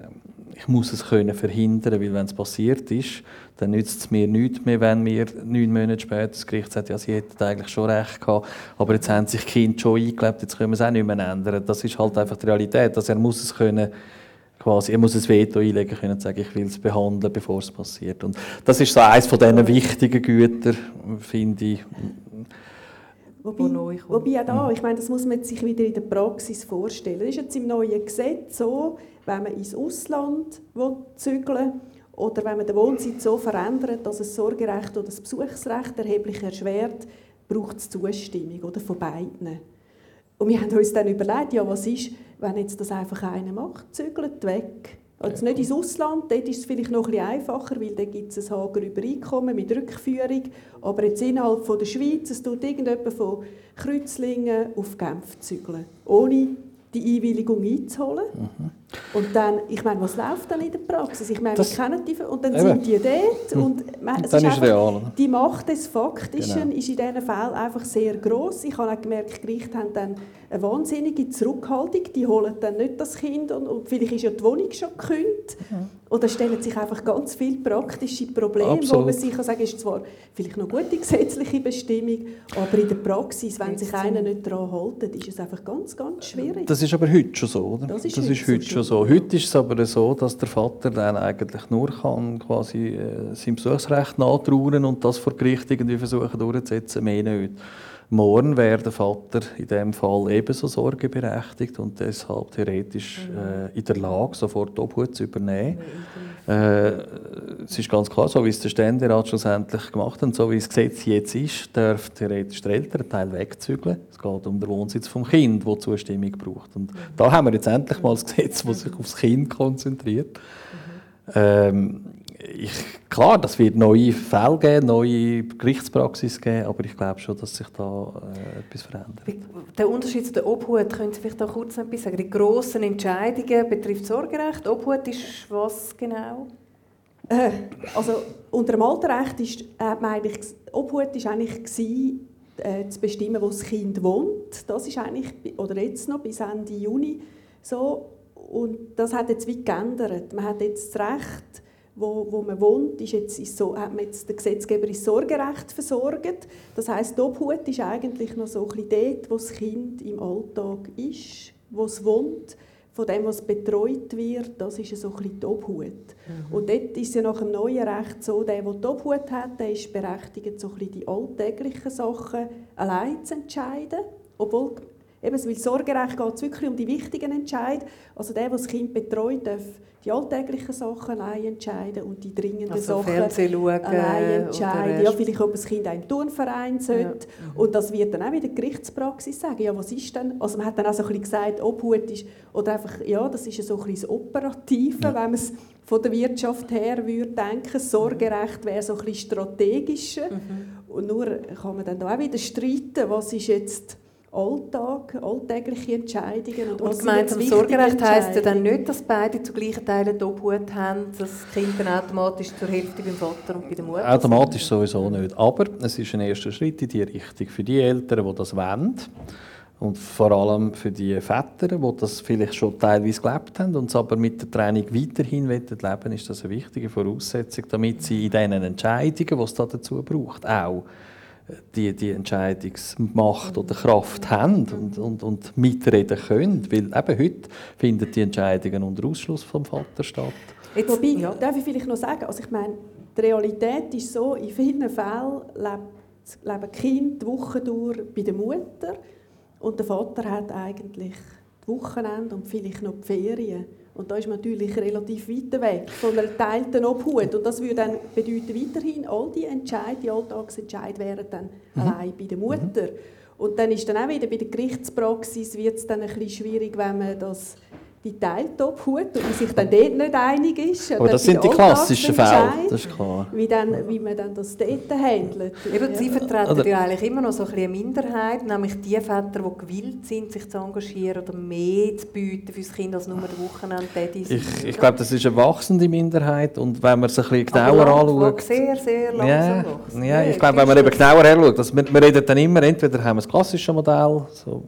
ich muss es können verhindern, weil wenn es passiert ist, dann nützt es mir nichts mehr, wenn mir neun Monate später das Gericht sagt, ja, sie hätten eigentlich schon recht gehabt, aber jetzt haben sich Kinder schon eingelebt, jetzt können wir es auch nicht mehr ändern. Das ist halt einfach die Realität. Also er muss es können, quasi, er muss ein Veto einlegen können und sagen, ich will es behandeln, bevor es passiert. Und das ist so eines von diesen wichtigen Gütern, finde ich. Wobei, wobei auch da, ich meine, das muss man sich wieder in der Praxis vorstellen. Das ist jetzt im neuen Gesetz so, wenn man ins Ausland zügeln will, oder wenn man den Wohnsitz so verändert, dass das Sorgerecht oder das Besuchsrecht erheblich erschwert, braucht es Zustimmung oder, von beiden. Und wir haben uns dann überlegt, ja, was ist, wenn jetzt das einfach einer macht, zügelt weg. Also nicht ins Ausland, dort ist es vielleicht noch ein bisschen einfacher, weil da gibt es ein Hager Übereinkommen mit Rückführung. Aber jetzt innerhalb von der Schweiz, es tut irgendjemand von Kreuzlingen auf Genf zügeln, ohne die Einwilligung einzuholen. Mhm. Und dann, ich meine, was läuft dann in der Praxis? Ich meine, das, wir kennen die, und dann eben. sind die dort mhm. und man, es dann ist, ist real. Die Macht des Faktischen genau. ist in diesen Fällen einfach sehr groß. Ich habe auch gemerkt, die Gerichte haben dann eine wahnsinnige Zurückhaltung. Die holen dann nicht das Kind und, und vielleicht ist ja die Wohnung schon gekündigt. Mhm. Und da stellen sich einfach ganz viele praktische Probleme, Absolut. wo man sich kann sagen, ist zwar vielleicht noch gute gesetzliche Bestimmung, aber in der Praxis, wenn sich einer nicht daran hält, ist es einfach ganz, ganz schwierig. Das ist aber heute schon so, oder? Das ist, das heute, ist heute schon so. Heute ist es aber so, dass der Vater dann eigentlich nur kann quasi äh, sein Besuchsrecht nachtrauern und das vor Gericht irgendwie versuchen durchzusetzen, mehr nicht. Morgen wäre der Vater in diesem Fall ebenso sorgeberechtigt und deshalb theoretisch äh, in der Lage, sofort Obhut zu übernehmen. Äh, es ist ganz klar, so wie es der Ständerat schlussendlich gemacht hat und so wie das Gesetz jetzt ist, darf theoretisch der ältere Teil wegzügeln. Es geht um den Wohnsitz vom Kind, der Zustimmung braucht. Und da haben wir jetzt endlich mal ein Gesetz, das sich aufs Kind konzentriert. Ähm, ich, klar, das wird neue Fälle geben, neue Gerichtspraxis geben, aber ich glaube schon, dass sich da äh, etwas verändert. Der Unterschied zu der Obhut, können Sie vielleicht auch kurz noch etwas sagen? Die grossen Entscheidungen betrifft Sorgerecht. Obhut ist was genau? Äh, also unter dem Alterrecht ist äh, eigentlich, Obhut ist eigentlich gewesen, äh, zu bestimmen, wo das Kind wohnt. Das ist eigentlich, oder jetzt noch bis Ende Juni so. Und das hat jetzt wie geändert. Man hat jetzt das Recht, wo, wo man wohnt, ist jetzt, ist so, hat man jetzt der Gesetzgeber ins Sorgerecht versorgt. Das heißt, die Obhut ist eigentlich noch so ein bisschen dort, wo das Kind im Alltag ist, wo es wohnt, von dem, was betreut wird, das ist so ein bisschen die Obhut. Mhm. Und dort ist ja nach dem neuen Recht so, der, der die Obhut hat, der ist berechtigt, so ein bisschen die alltäglichen Sachen allein zu entscheiden, obwohl Eben, weil Sorgerecht geht es wirklich um die wichtigen Entscheidungen. Also der, der das Kind betreut, darf die alltäglichen Sachen allein entscheiden und die dringenden Also Sachen schauen allein entscheiden. oder Ja, vielleicht, ob das Kind einen Turnverein sollte. Ja. Und das wird dann auch wieder die Gerichtspraxis sagen. Ja, was ist denn? Also man hat dann auch so ein bisschen gesagt, Obhut ist, oder einfach, ja, das ist so ein bisschen das Operative, wenn man es von der Wirtschaft her würde denken. Sorgerecht wäre so ein bisschen strategischer. Und nur kann man dann da auch wieder streiten, was ist jetzt Alltag, alltägliche Entscheidungen und Und sind gemeinsames Sorgerecht heisst ja dann nicht, dass beide zu gleichen Teilen die Obhut haben, dass das Kind dann automatisch zur Hälfte beim Vater und bei der Mutter Automatisch sowieso nicht. Aber es ist ein erster Schritt in die Richtung. Für die Eltern, die das wollen, und vor allem für die Väter, die das vielleicht schon teilweise gelebt haben und es aber mit der Training weiterhin leben wollen, ist das eine wichtige Voraussetzung, damit sie in diesen Entscheidungen, die es da dazu braucht, auch die, die Entscheidungsmacht oder Kraft haben und, und, und mitreden können. Weil eben heute finden die Entscheidungen unter Ausschluss vom Vater statt. Jetzt, Wobei, ja. darf ich vielleicht noch sagen, also ich meine, die Realität ist so, in vielen Fällen lebt, leben Kinder die Woche durch bei der Mutter und der Vater hat eigentlich die Wochenende und vielleicht noch die Ferien. Und da ist man natürlich relativ weit weg von einer geteilten Obhut. Und das würde dann bedeuten, weiterhin, all die Entscheid, die Alltagsentscheid wären dann allein bei der Mutter. Und dann ist dann auch wieder bei der Gerichtspraxis wird es dann ein bisschen schwierig, wenn man das die teilte Obhut und man sich dann dort nicht einig ist. Aber das sind die klassischen Fälle, das ist klar. Wie, dann, wie man dann das dort handelt. Eben, Sie Ja. vertreten Oder- ja eigentlich immer noch so ein bisschen eine Minderheit, nämlich die Väter, die gewillt sind, sich zu engagieren oder mehr zu bieten für das Kind als nur der Wochenende-Daddy sind. Ich, ich glaube, das ist eine wachsende Minderheit und wenn man es ein bisschen genauer anschaut... Sehr, sehr langsam Ja, wachsen. ja, ich glaube, wenn man eben genauer herschaut, dass wir, wir reden dann immer, entweder haben wir das klassische Modell, so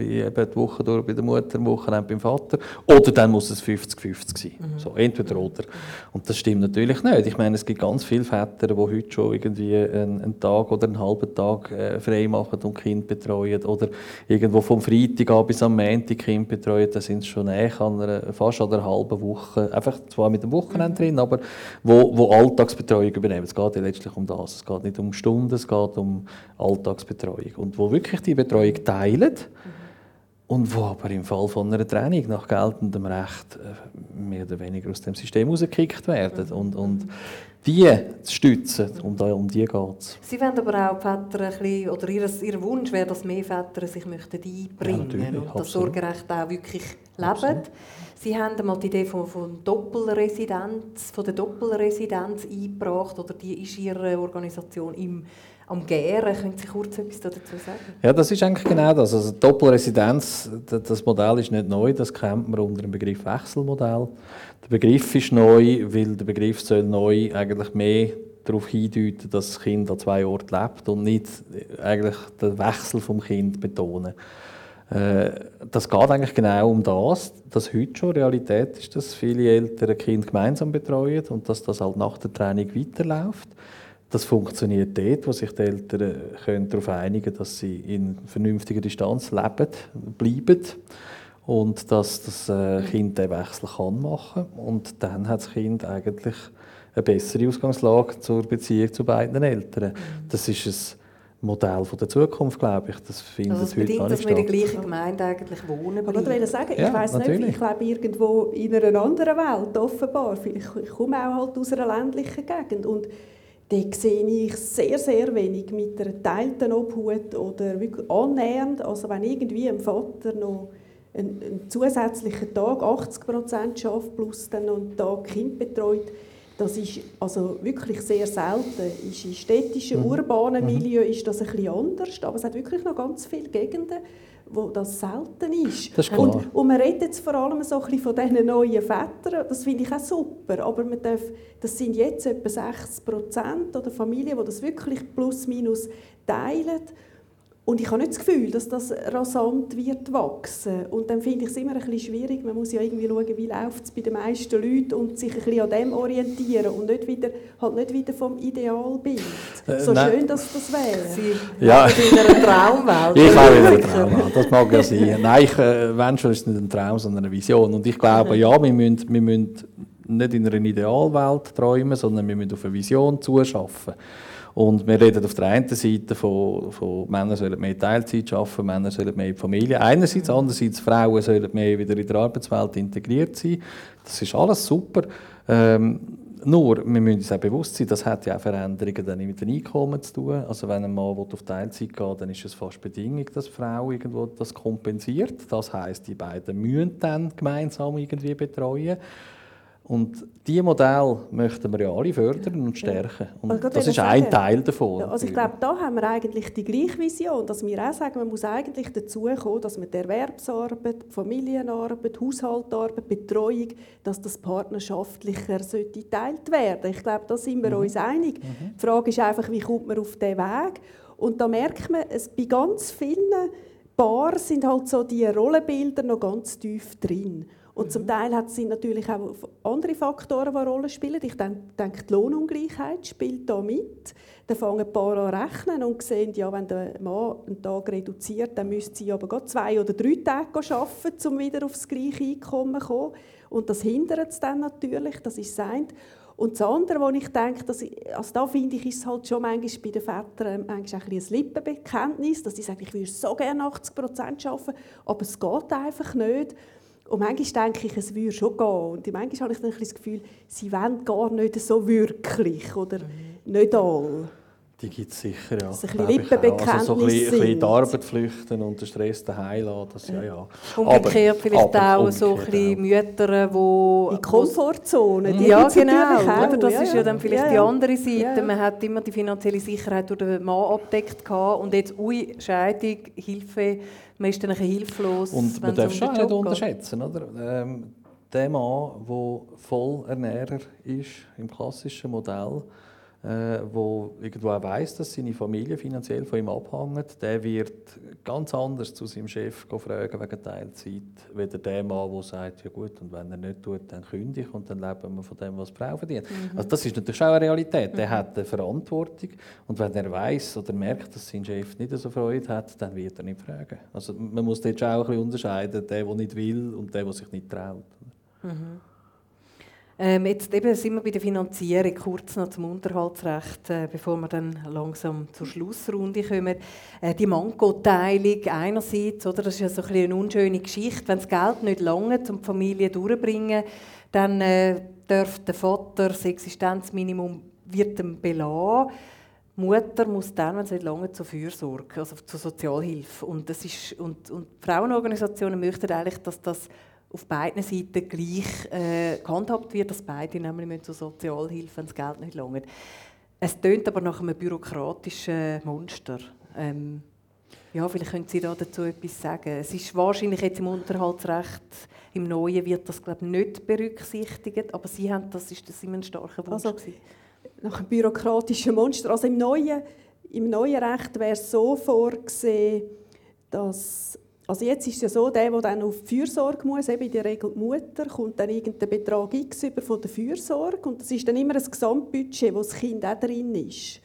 wie eben die Woche durch bei der Mutter, am Wochenende beim Vater, oder dann muss es 50-50 sein. So, entweder oder. Und das stimmt natürlich nicht. Ich meine, es gibt ganz viele Väter, die heute schon irgendwie einen, einen Tag oder einen halben Tag äh, frei machen und Kind betreuen, oder irgendwo vom Freitag an bis am Montag Kind betreuen, da sind schon näher an einer, fast an einer halben Woche, einfach zwar mit dem Wochenende drin, aber wo, wo Alltagsbetreuung übernehmen. Es geht ja letztlich um das. Es geht nicht um Stunden, es geht um Alltagsbetreuung. Und wo wirklich die Betreuung teilen und wo aber im Fall von einer Trennung nach geltendem Recht äh, mehr oder weniger aus dem System rausgekickt werden. Und, und die zu stützen, um, da, um die geht es. Sie wollen aber auch Väter ein bisschen, oder ihr, ihr Wunsch wäre, dass mehr Väter sich möchten einbringen Ja, und das. Sorgerecht auch wirklich leben. Absolut. Sie haben einmal die Idee von, von, Doppelresidenz, von der Doppelresidenz eingebracht, oder die ist Ihre Organisation im, am Gären. Können Sie kurz etwas dazu sagen? Ja, das ist eigentlich genau das. Also Doppelresidenz, das Modell ist nicht neu, das kennt man unter dem Begriff Wechselmodell. Der Begriff ist neu, weil der Begriff soll neu eigentlich mehr darauf hindeuten, dass das Kind an zwei Orten lebt und nicht äh, eigentlich den Wechsel vom Kind betonen. Äh, Das geht eigentlich genau um das, dass heute schon Realität ist, dass viele Eltern Kind gemeinsam betreuen und dass das halt nach der Training weiterläuft. Das funktioniert dort, wo sich die Eltern können darauf einigen können, dass sie in vernünftiger Distanz leben, bleiben und dass das äh, Kind den Wechsel kann machen Und dann hat das Kind eigentlich eine bessere Ausgangslage zur Beziehung zu beiden Eltern. Das ist ein Modell von der Zukunft, glaube ich. Das findet Also das heute bedingt, dass nicht wir in der gleichen Gemeinde eigentlich wohnen Aber ich sagen, Ja, ich weiß nicht, natürlich. ich lebe irgendwo in einer anderen Welt, offenbar. Vielleicht, ich komme auch halt aus einer ländlichen Gegend und dort sehe ich sehr, sehr wenig mit einer geteilten Obhut oder wirklich annähernd. Also wenn irgendwie ein Vater noch einen, einen zusätzlichen Tag, 80 Prozent schafft, plus dann noch einen Tag Kind betreut, das ist also wirklich sehr selten. Ist in städtischen, urbanen Milieu ist das ein bisschen anders, aber es hat wirklich noch ganz viele Gegenden, wo das selten ist. Das ist. Und, und man redet jetzt vor allem so ein bisschen von diesen neuen Vätern, das finde ich auch super, aber man darf, das sind jetzt etwa 60 Prozent der Familien, die das wirklich plus minus teilen. Und ich habe nicht das Gefühl, dass das rasant wird wachsen. Und dann finde ich es immer ein bisschen schwierig. Man muss ja irgendwie schauen, wie läuft es bei den meisten Leuten und sich ein bisschen an dem orientieren und nicht wieder, halt nicht wieder vom Idealbild. Äh, so nein. schön, dass das wäre. Sie Ja. in einer Traumwelt. Ich habe wieder einen Wirklich. Traum. Das mag ja sein. Nein, ich, äh, wenn schon, ist es nicht ein Traum, sondern eine Vision. Und ich glaube, ja, wir müssen, wir müssen nicht in einer Idealwelt träumen, sondern wir müssen auf eine Vision zuschaffen. Und wir reden auf der einen Seite von, von Männern sollen mehr Teilzeit arbeiten, Männer sollen mehr in die Familie. Einerseits, andererseits Frauen sollen mehr wieder in der Arbeitswelt integriert sein. Das ist alles super. Ähm, nur, wir müssen uns auch bewusst sein, das hat ja auch Veränderungen dann mit den Einkommen zu tun. Also wenn ein Mann auf Teilzeit geht, dann ist es fast Bedingung, dass die Frau irgendwo das kompensiert. Das heißt, die beiden müssen dann gemeinsam irgendwie betreuen. Und diese Modelle möchten wir ja alle fördern und stärken. Und also das ist ein sagen, Teil davon. Ja, also ich glaube, da haben wir eigentlich die gleiche Vision, dass wir auch sagen, man muss eigentlich dazu kommen, dass man die Erwerbsarbeit, Familienarbeit, Haushaltarbeit, Betreuung, dass das partnerschaftlicher sollte geteilt werden. Ich glaube, da sind wir mhm. uns einig. Mhm. Die Frage ist einfach, wie kommt man auf diesen Weg? Und da merkt man, es, bei ganz vielen Paaren sind halt so die Rollenbilder noch ganz tief drin. Und zum Teil hat, sind natürlich auch andere Faktoren, die eine Rolle spielen. Ich denke, die Lohnungleichheit spielt da mit. Dann fangen ein paar an rechnen und sehen, ja, wenn der Mann einen Tag reduziert, dann müsste sie aber zwei oder drei Tage arbeiten, um wieder aufs gleiche Einkommen zu kommen. Und das hindert es dann natürlich, das ist das Und das andere, wo ich denke, dass ich, also da finde ich, ist es halt schon manchmal bei den Vätern manchmal ein, ein Lippenbekenntnis, dass sie sagen, ich würde so gerne 80 Prozent arbeiten, aber es geht einfach nicht. Und manchmal denke ich, es würde schon gehen. Und manchmal habe ich dann das Gefühl, sie wollen gar nicht so wirklich oder mhm. nicht alle. Die gibt es sicher, ja. Also ein Lippenbekenntnis also so ein bisschen, ein bisschen in die Arbeit flüchten und den Stress daheim lassen, das, ja, ja. Umgekehrt aber, vielleicht aber auch so ein bisschen Mütter, die... In Komfortzone, die Ja, genau. Oder? Das ja, ist ja dann vielleicht ja, die andere Seite. Ja. Man hat immer die finanzielle Sicherheit durch den Mann abdeckt und jetzt, ui, Scheidung, Hilfe man ist dann hilflos. Und man darf schon nicht unterschätzen, oder? Ähm, der Mann, der Vollernährer ist, im klassischen Modell, äh, wo irgendwo auch weiss, dass seine Familie finanziell von ihm abhängt, der wird ganz anders zu seinem Chef fragen wegen Teilzeit, weder der Mann, der sagt, ja gut, und wenn er nicht tut, dann kündige ich und dann leben wir von dem, was die Frau verdient. Mhm. Also das ist natürlich auch eine Realität. Der mhm. hat eine Verantwortung und wenn er weiß oder merkt, dass sein Chef nicht so Freude hat, dann wird er nicht fragen. Also man muss dort schon auch ein bisschen unterscheiden, der, der nicht will und der, der sich nicht traut. Mhm. Ähm, jetzt eben sind wir bei der Finanzierung, kurz noch zum Unterhaltsrecht, äh, bevor wir dann langsam zur Schlussrunde kommen. Äh, die Manko-Teilung einerseits, oder, das ist ja so ein eine unschöne Geschichte, wenn das Geld nicht lange um die Familie durchzubringen, dann äh, darf der Vater das Existenzminimum wird ihm belassen. Mutter muss dann, wenn es nicht lange, zur Fürsorge, also zur Sozialhilfe. Und, das ist, und, und Frauenorganisationen möchten eigentlich, dass das auf beiden Seiten gleich äh, gehandhabt wird, dass beide nämlich zur Sozialhilfe, wenn das Geld nicht langt. Es tönt aber nach einem bürokratischen Monster. Ähm, ja, vielleicht können Sie da dazu etwas sagen. Es ist wahrscheinlich jetzt im Unterhaltsrecht, im Neuen wird das glaube ich, nicht berücksichtigt, aber Sie haben das, ist das immer ein starker Wunsch also, Nach einem bürokratischen Monster. Also im Neuen, im neuen Recht wäre es so vorgesehen, dass also jetzt ist es ja so, der, der dann auf die Fürsorge muss, eben in der Regel die Mutter, kommt dann irgendeinen Betrag X über von der Fürsorge und das ist dann immer ein Gesamtbudget, wo das Kind auch drin ist.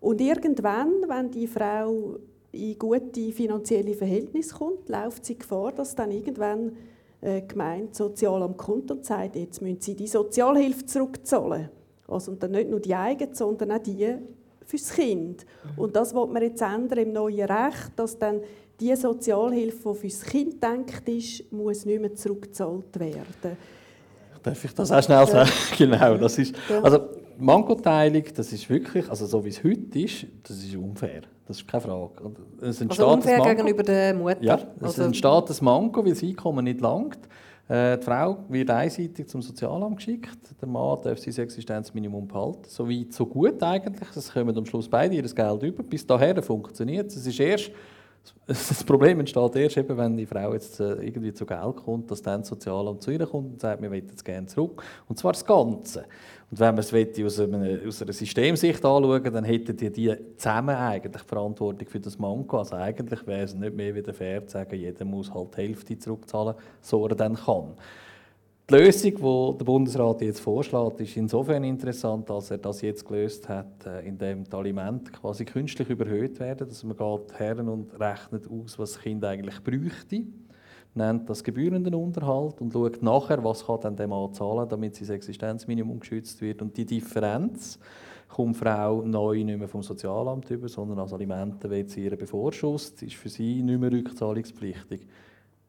Und irgendwann, wenn die Frau in gute finanzielle Verhältnisse kommt, läuft sie Gefahr, dass dann irgendwann äh, Gemeinde sozial am Konto sagt, jetzt müssen sie die Sozialhilfe zurückzahlen. Also und dann nicht nur die eigene, sondern auch die fürs Kind. Mhm. Und das wird man jetzt ändern im neuen Recht, dass dann die Sozialhilfe, die für das Kind gedacht ist, muss nicht mehr zurückgezahlt werden. Darf ich das auch schnell sagen? genau, das ist, also Mankoteilung, das ist wirklich, also so wie es heute ist, das ist unfair. Das ist keine Frage. Es entsteht also unfair gegenüber der Mutter? Ja, es also, entsteht ein Manko, weil das Einkommen nicht langt. Äh, die Frau wird einseitig zum Sozialamt geschickt, der Mann darf sein Existenzminimum behalten. So weit, so gut eigentlich. Es kommen am Schluss beide ihr Geld über. Bis dahin funktioniert es. Es ist erst das Problem entsteht erst, eben, wenn die Frau jetzt äh, irgendwie zu Geld kommt, dass dann das Sozialamt zu ihr kommt und sagt, wir wollen jetzt gerne zurück. Und zwar das Ganze. Und wenn man es aus einer Systemsicht anschauen dann hätten die, die zusammen eigentlich Verantwortung für das Manko. Also eigentlich wäre es nicht mehr wieder fair zu sagen, jeder muss halt die Hälfte zurückzahlen, so er dann kann. Die Lösung, die der Bundesrat jetzt vorschlägt, ist insofern interessant, dass er das jetzt gelöst hat, äh, indem die Alimente quasi künstlich überhöht werden. Dass man geht her und rechnet aus, was das Kind eigentlich bräuchte. nennt das gebührenden Unterhalt und schaut nachher, was kann dann der Mann zahlen, damit sein Existenzminimum geschützt wird. Und die Differenz kommt Frau neu nicht mehr vom Sozialamt über, sondern als Alimente wird sie ihr bevorschusst, ist für sie nicht mehr rückzahlungspflichtig.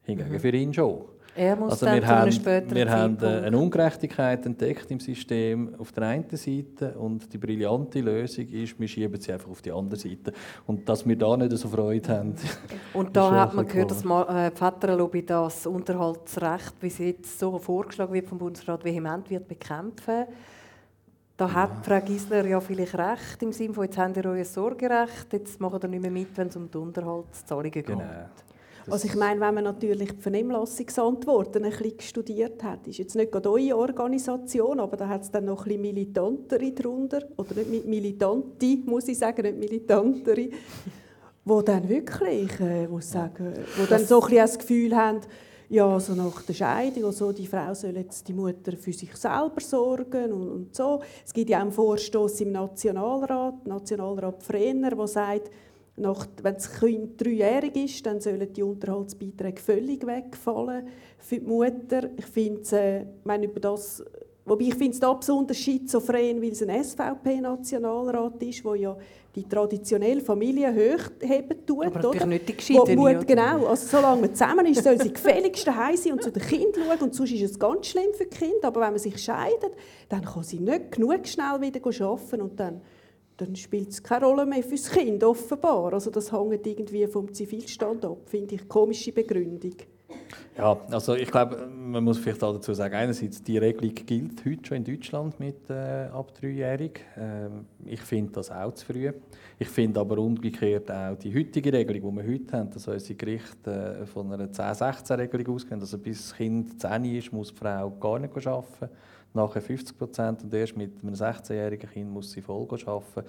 Hingegen mhm. für ihn schon. Er muss also dann wir haben, wir haben äh, eine Ungerechtigkeit entdeckt im System auf der einen Seite und die brillante Lösung ist, wir schieben sie einfach auf die andere Seite. Und dass wir da nicht so Freude haben. Und da hat man gehört, dass äh, Vaterlobby das Unterhaltsrecht, wie es jetzt so vorgeschlagen wird vom Bundesrat, vehement wird bekämpfen. Da ja. hat Frau Gisler ja vielleicht recht, im Sinne von, jetzt habt ihr euer Sorgerecht, jetzt machen ihr nicht mehr mit, wenn es um die Unterhaltszahlungen geht. Genau. Also ich meine, wenn man natürlich die Vernehmlassungsantworten ein bisschen studiert hat, ist jetzt nicht gerade eure Organisation, aber da hat es dann noch ein bisschen militantere drunter, oder nicht militante, muss ich sagen, nicht militantere, wo dann wirklich, äh, muss sagen, wo dann so ein bisschen das Gefühl haben, ja, so nach der Scheidung oder so, die Frau soll jetzt die Mutter für sich selber sorgen und, und so. Es gibt ja auch einen Vorstoß im Nationalrat, Nationalrat Frenner, der sagt, nach, wenn das Kind dreijährig ist, dann sollen die Unterhaltsbeiträge völlig wegfallen für die Mutter. Ich finde, äh, meine, über das, wobei ich finde es da besonders schizophren, weil es ein SVP-Nationalrat ist, wo ja die traditionelle Familie hochheben tut. Aber oder? nicht die Gescheitene, Genau, also solange man zusammen ist, soll sie gefälligst daheim sein und zu den Kindern schauen und sonst ist es ganz schlimm für die Kinder. Aber wenn man sich scheidet, dann kann sie nicht genug schnell wieder arbeiten und dann dann spielt es keine Rolle mehr für das Kind, offenbar. Also das hängt irgendwie vom Zivilstand ab, finde ich, komische Begründung. Ja, also ich glaube, man muss vielleicht auch dazu sagen, einerseits, die Regelung gilt heute schon in Deutschland mit äh, ab dreijährig. Ähm, ich finde das auch zu früh. Ich finde aber umgekehrt auch die heutige Regelung, die wir heute haben, dass unsere Gerichte äh, von einer 10-16-Regelung ausgehen, also bis das Kind 10 ist, muss die Frau gar nicht arbeiten nachher 50 Prozent und erst mit einem 16-jährigen Kind muss sie voll arbeiten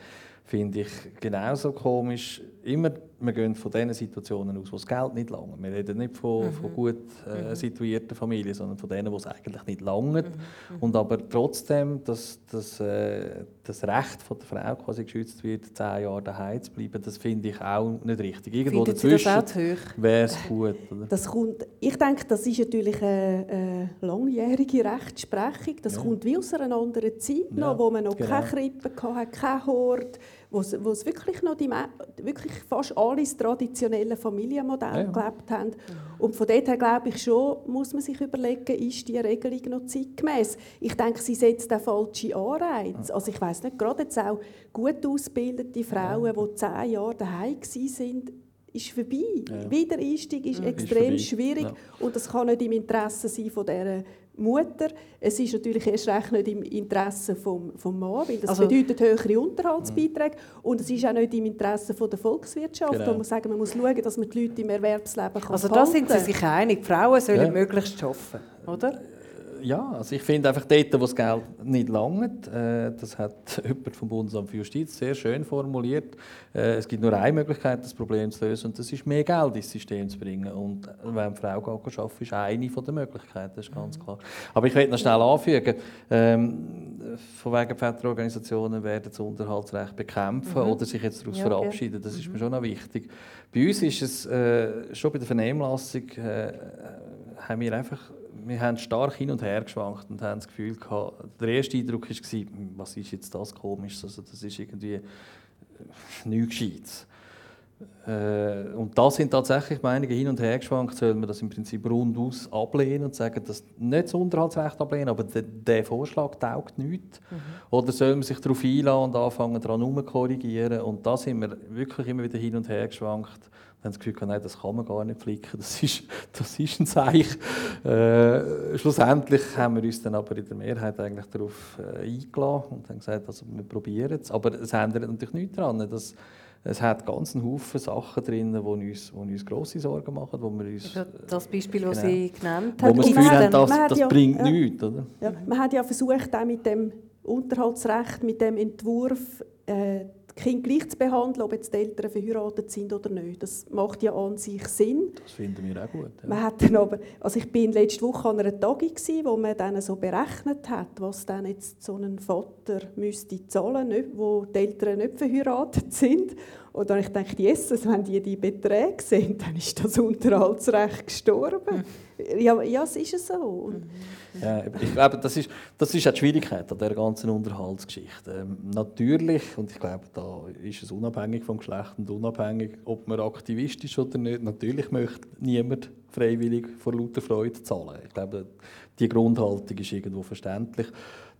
finde ich genauso komisch. Immer, wir gehen von den Situationen aus, wo das Geld nicht lange. Wir reden nicht von, mhm. von gut äh, mhm. situierten Familien, sondern von denen, wo es eigentlich nicht lange. Mhm. mhm. Und aber trotzdem, dass, dass äh, das Recht von der Frau quasi geschützt wird, zehn Jahre daheim zu bleiben, das finde ich auch nicht richtig. Irgendwo Findet dazwischen wäre es gut. Oder? Das kommt, ich denke, das ist natürlich eine, eine langjährige Rechtsprechung. Das ja. kommt wie aus einer anderen Zeit ja, noch, wo man noch genau. keine Krippe hatte, kein Hort wo es wirklich noch die, wirklich fast alle traditionellen Familienmodelle ja. gelebt haben. Und von dort her glaube ich schon, muss man sich überlegen, ist die Regelung noch zeitgemäß. Ich denke, sie setzt den falschen Anreiz. Also ich weiß nicht, gerade jetzt auch gut ausgebildete Frauen, die zehn Jahre daheim waren, ist vorbei. Ja. Wiedereinstieg ist ja, extrem ist schwierig ja. und das kann nicht im Interesse sein von dieser Mutter. Es ist natürlich erst recht nicht im Interesse vom, vom Mann, weil das also, bedeutet höhere Unterhaltsbeiträge mhm. und es ist auch nicht im Interesse von der Volkswirtschaft, genau. wo man sagen, man muss schauen, dass man die Leute im Erwerbsleben kann Also da sind Sie sich einig, Frauen sollen möglichst arbeiten, oder? Ja, also ich finde einfach dort, wo das Geld nicht langt, äh, das hat jemand vom Bundesamt für Justiz sehr schön formuliert, äh, es gibt nur eine Möglichkeit, das Problem zu lösen und das ist mehr Geld ins System zu bringen und wenn Frau arbeiten ist eine der Möglichkeiten, das ist ganz mhm. klar. Aber ich möchte noch schnell anfügen, ähm, von wegen Väterorganisationen werden das Unterhaltsrecht bekämpfen mhm. oder sich jetzt daraus ja, verabschieden, das ist mir mhm. schon noch wichtig. Bei uns ist es äh, schon bei der Vernehmlassung, äh, haben wir einfach wir haben stark hin und her geschwankt und haben das Gefühl gehabt, der erste Eindruck war, was ist jetzt das komisch, also das ist irgendwie äh, nichts Gescheites. Äh, und da sind tatsächlich Meinungen hin und her geschwankt, soll man das im Prinzip rundaus ablehnen und sagen, dass nicht das Unterhaltsrecht ablehnen, aber der, der Vorschlag taugt nichts. Mhm. Oder soll man sich darauf einladen und anfangen, daran korrigieren? Und da sind wir wirklich immer wieder hin und her geschwankt haben das Gefühl, nein, das kann man gar nicht flicken, das ist, das ist ein Zeichen. Äh, schlussendlich haben wir uns dann aber in der Mehrheit eigentlich darauf äh, eingeladen und haben gesagt, also wir probieren es. Aber es ändert natürlich nichts daran. Dass, es hat ganz einen Haufen Sachen drin, die uns, die uns grosse Sorgen machen. Wo wir uns, das Beispiel, das genau, Sie genannt haben. Wo wir das Gefühl haben, das, das ja, bringt ja, nichts. Oder? Ja, man hat ja versucht, auch mit dem Unterhaltsrecht, mit dem Entwurf, äh, Kinder gleich zu behandeln, ob jetzt die Eltern verheiratet sind oder nicht. Das macht ja an sich Sinn. Das finden wir auch gut. Ja. Man hat dann aber, also ich bin letzte Woche an einer Tagung, wo man dann so berechnet hat, was dann jetzt so ein Vater müsste zahlen müsste, wo die Eltern nicht verheiratet sind. Und dann ich gedacht, Jesus, wenn die die Beträge sehen, dann ist das Unterhaltsrecht gestorben. Mhm. Ja, ja, es ist so. Mhm. Ja, ich glaube, das ist, das ist auch die Schwierigkeit an dieser ganzen Unterhaltsgeschichte. Ähm, natürlich, und ich glaube, da ist es unabhängig vom Geschlecht und unabhängig, ob man Aktivist ist oder nicht, natürlich möchte niemand freiwillig vor lauter Freude zahlen. Ich glaube, die Grundhaltung ist irgendwo verständlich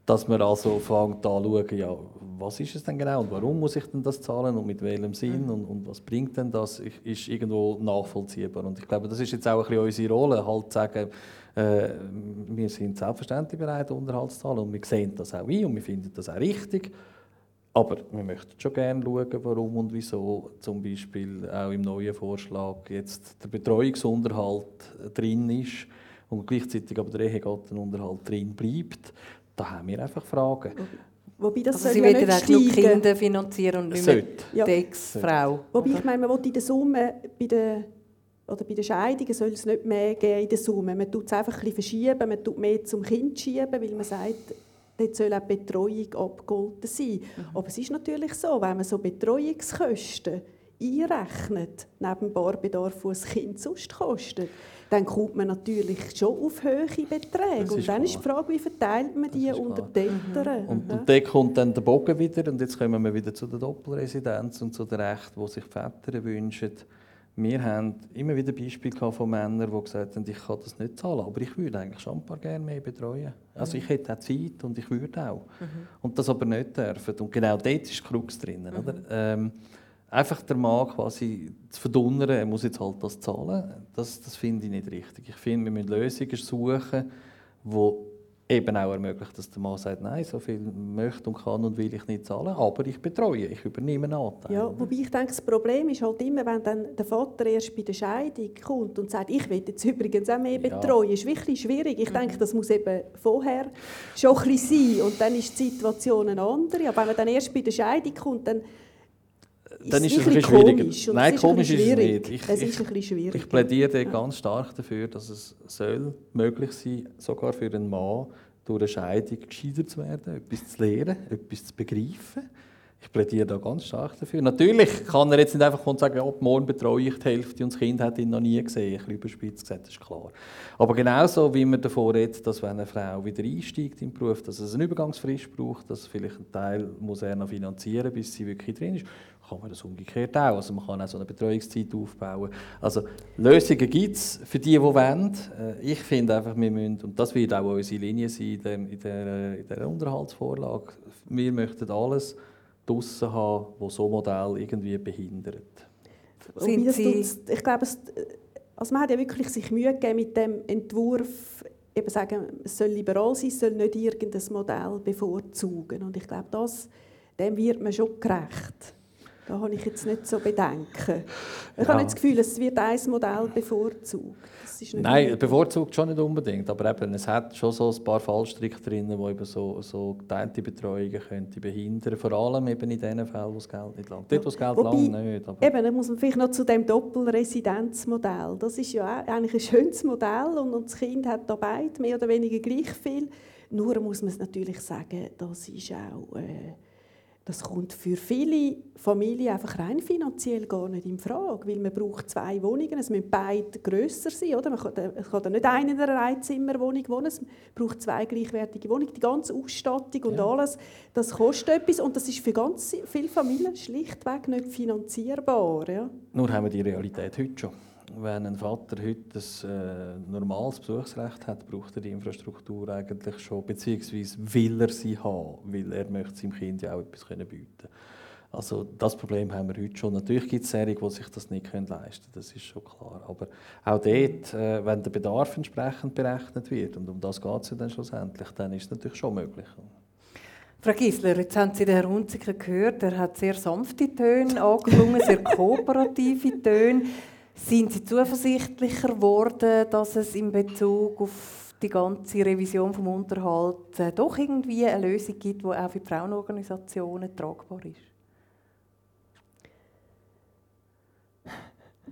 dass man also fängt an zu schauen, ja, was ist es denn genau und warum muss ich denn das zahlen und mit welchem Sinn mhm. und, und was bringt denn das, ist irgendwo nachvollziehbar. Und ich glaube, das ist jetzt auch ein bisschen unsere Rolle, halt zu sagen, äh, wir sind selbstverständlich bereit, Unterhalt zu zahlen und wir sehen das auch ein und wir finden das auch richtig. Aber wir möchten schon gerne schauen, warum und wieso zum Beispiel auch im neuen Vorschlag jetzt der Betreuungsunterhalt drin ist und gleichzeitig aber der Ehegattenunterhalt drin bleibt. Da haben wir einfach Fragen. Wobei das also Sie wollen ja nur Kinder finanzieren und nicht mehr ja. die Ex-Frau. Wobei ich meine, man will in der Summe bei der oder bei den Scheidungen soll es nicht mehr geben in der Summe. Man tut es einfach ein bisschen verschieben, man tut mehr zum Kind schieben, weil man sagt, dort soll auch die Betreuung abgegolten sein. Mhm. Aber es ist natürlich so, wenn man so Betreuungskosten einrechnet, neben Barbedarf, den das Kind sonst kostet, dann kommt man natürlich schon auf höhere Beträge. Und dann klar. ist die Frage, wie verteilt man die unter die Eltern. Mhm. Und, und dann kommt dann der Bogen wieder, und jetzt kommen wir wieder zu der Doppelresidenz und zu den Rechten, die sich Väter wünschen. Wir haben immer wieder Beispiele von Männern, die gesagt haben, ich kann das nicht zahlen, aber ich würde eigentlich schon ein paar gerne mehr betreuen. Also ich hätte auch Zeit und ich würde auch. Mhm. Und das aber nicht dürfen. Und genau dort ist die Krux drin. Mhm. Oder? Ähm, einfach der Mann quasi zu verdunnern, er muss jetzt halt das zahlen, das, das finde ich nicht richtig. Ich finde, wir müssen Lösungen suchen, die eben auch ermöglicht, dass der Mann sagt, nein, so viel möchte und kann und will ich nicht zahlen, aber ich betreue, ich übernehme einen Anteil. Ja, wobei ich denke, das Problem ist halt immer, wenn dann der Vater erst bei der Scheidung kommt und sagt, ich will jetzt übrigens auch mehr betreuen, ja. ist wirklich schwierig. Ich denke, das muss eben vorher schon ein bisschen sein und dann ist die Situation eine andere. Aber wenn man dann erst bei der Scheidung kommt, dann dann ist es ein bisschen schwieriger. Nein, komisch ist es nicht. Ich, es ist ein bisschen schwierig. Ich plädiere ja. ganz stark dafür, dass es soll möglich sein sogar für einen Mann, durch eine Scheidung gescheiter zu werden, etwas zu lernen, etwas zu begreifen. Ich plädiere da ganz stark dafür. Natürlich kann er jetzt nicht einfach sagen, ab morgen betreue ich die Hälfte und das Kind hat ihn noch nie gesehen. Ein bisschen überspitzt gesagt, das ist klar. Aber genauso wie man davor redet, dass wenn eine Frau wieder einsteigt im Beruf, dass es eine Übergangsfrist braucht, dass vielleicht ein Teil muss er noch finanzieren, bis sie wirklich drin ist, kann man das umgekehrt auch. Also man kann auch so eine Betreuungszeit aufbauen. Also Lösungen gibt es für die, die wollen. Äh, ich finde einfach, wir müssen, und das wird auch unsere Linie sein in der, in der Unterhaltsvorlage, wir möchten alles draussen haben, was so ein Modell irgendwie behindert. Sind Sie ich glaube, es, also man hat ja wirklich sich Mühe gegeben mit dem Entwurf, eben sagen, es soll liberal sein, es soll nicht irgendein Modell bevorzugen. Und ich glaube, das, dem wird man schon gerecht. Da habe ich jetzt nicht so Bedenken. Ich ja. habe nicht das Gefühl, es wird ein Modell bevorzugt. Nein, bevorzugt schon nicht unbedingt, aber eben, es hat schon so ein paar Fallstricke drin, die eben so, so geteilte Betreuungen könnte behindern vor allem eben in den Fällen, wo das Geld nicht langt. Dort, wo das Geld Wobei, langt, nicht. Aber eben, dann muss man vielleicht noch zu dem Doppelresidenzmodell. Das ist ja eigentlich ein schönes Modell und, und das Kind hat da beide mehr oder weniger gleich viel. Nur muss man es natürlich sagen, das ist auch... Äh, das kommt für viele Familien einfach rein finanziell gar nicht in Frage, weil man braucht zwei Wohnungen, es müssen beide grösser sein, oder? Man kann, kann nicht einer in einer Einzimmerwohnung wohnen, es braucht zwei gleichwertige Wohnungen, die ganze Ausstattung und ja. alles, das kostet etwas und das ist für ganz viele Familien schlichtweg nicht finanzierbar. Ja? Nur haben wir die Realität heute schon wenn ein Vater heute ein äh, normales Besuchsrecht hat, braucht er die Infrastruktur eigentlich schon, beziehungsweise will er sie haben, weil er möchte seinem Kind ja auch etwas können bieten Also das Problem haben wir heute schon. Natürlich gibt es Serien, die sich das nicht leisten können, das ist schon klar. Aber auch dort, äh, wenn der Bedarf entsprechend berechnet wird, und um das geht es ja dann schlussendlich, dann ist es natürlich schon möglich. Frau Gisler, jetzt haben Sie den Herrn Hunziker gehört, er hat sehr sanfte Töne angeklungen, sehr kooperative Töne. Sind Sie zuversichtlicher geworden, dass es in Bezug auf die ganze Revision vom Unterhalt äh, doch irgendwie eine Lösung gibt, die auch für die Frauenorganisationen tragbar ist?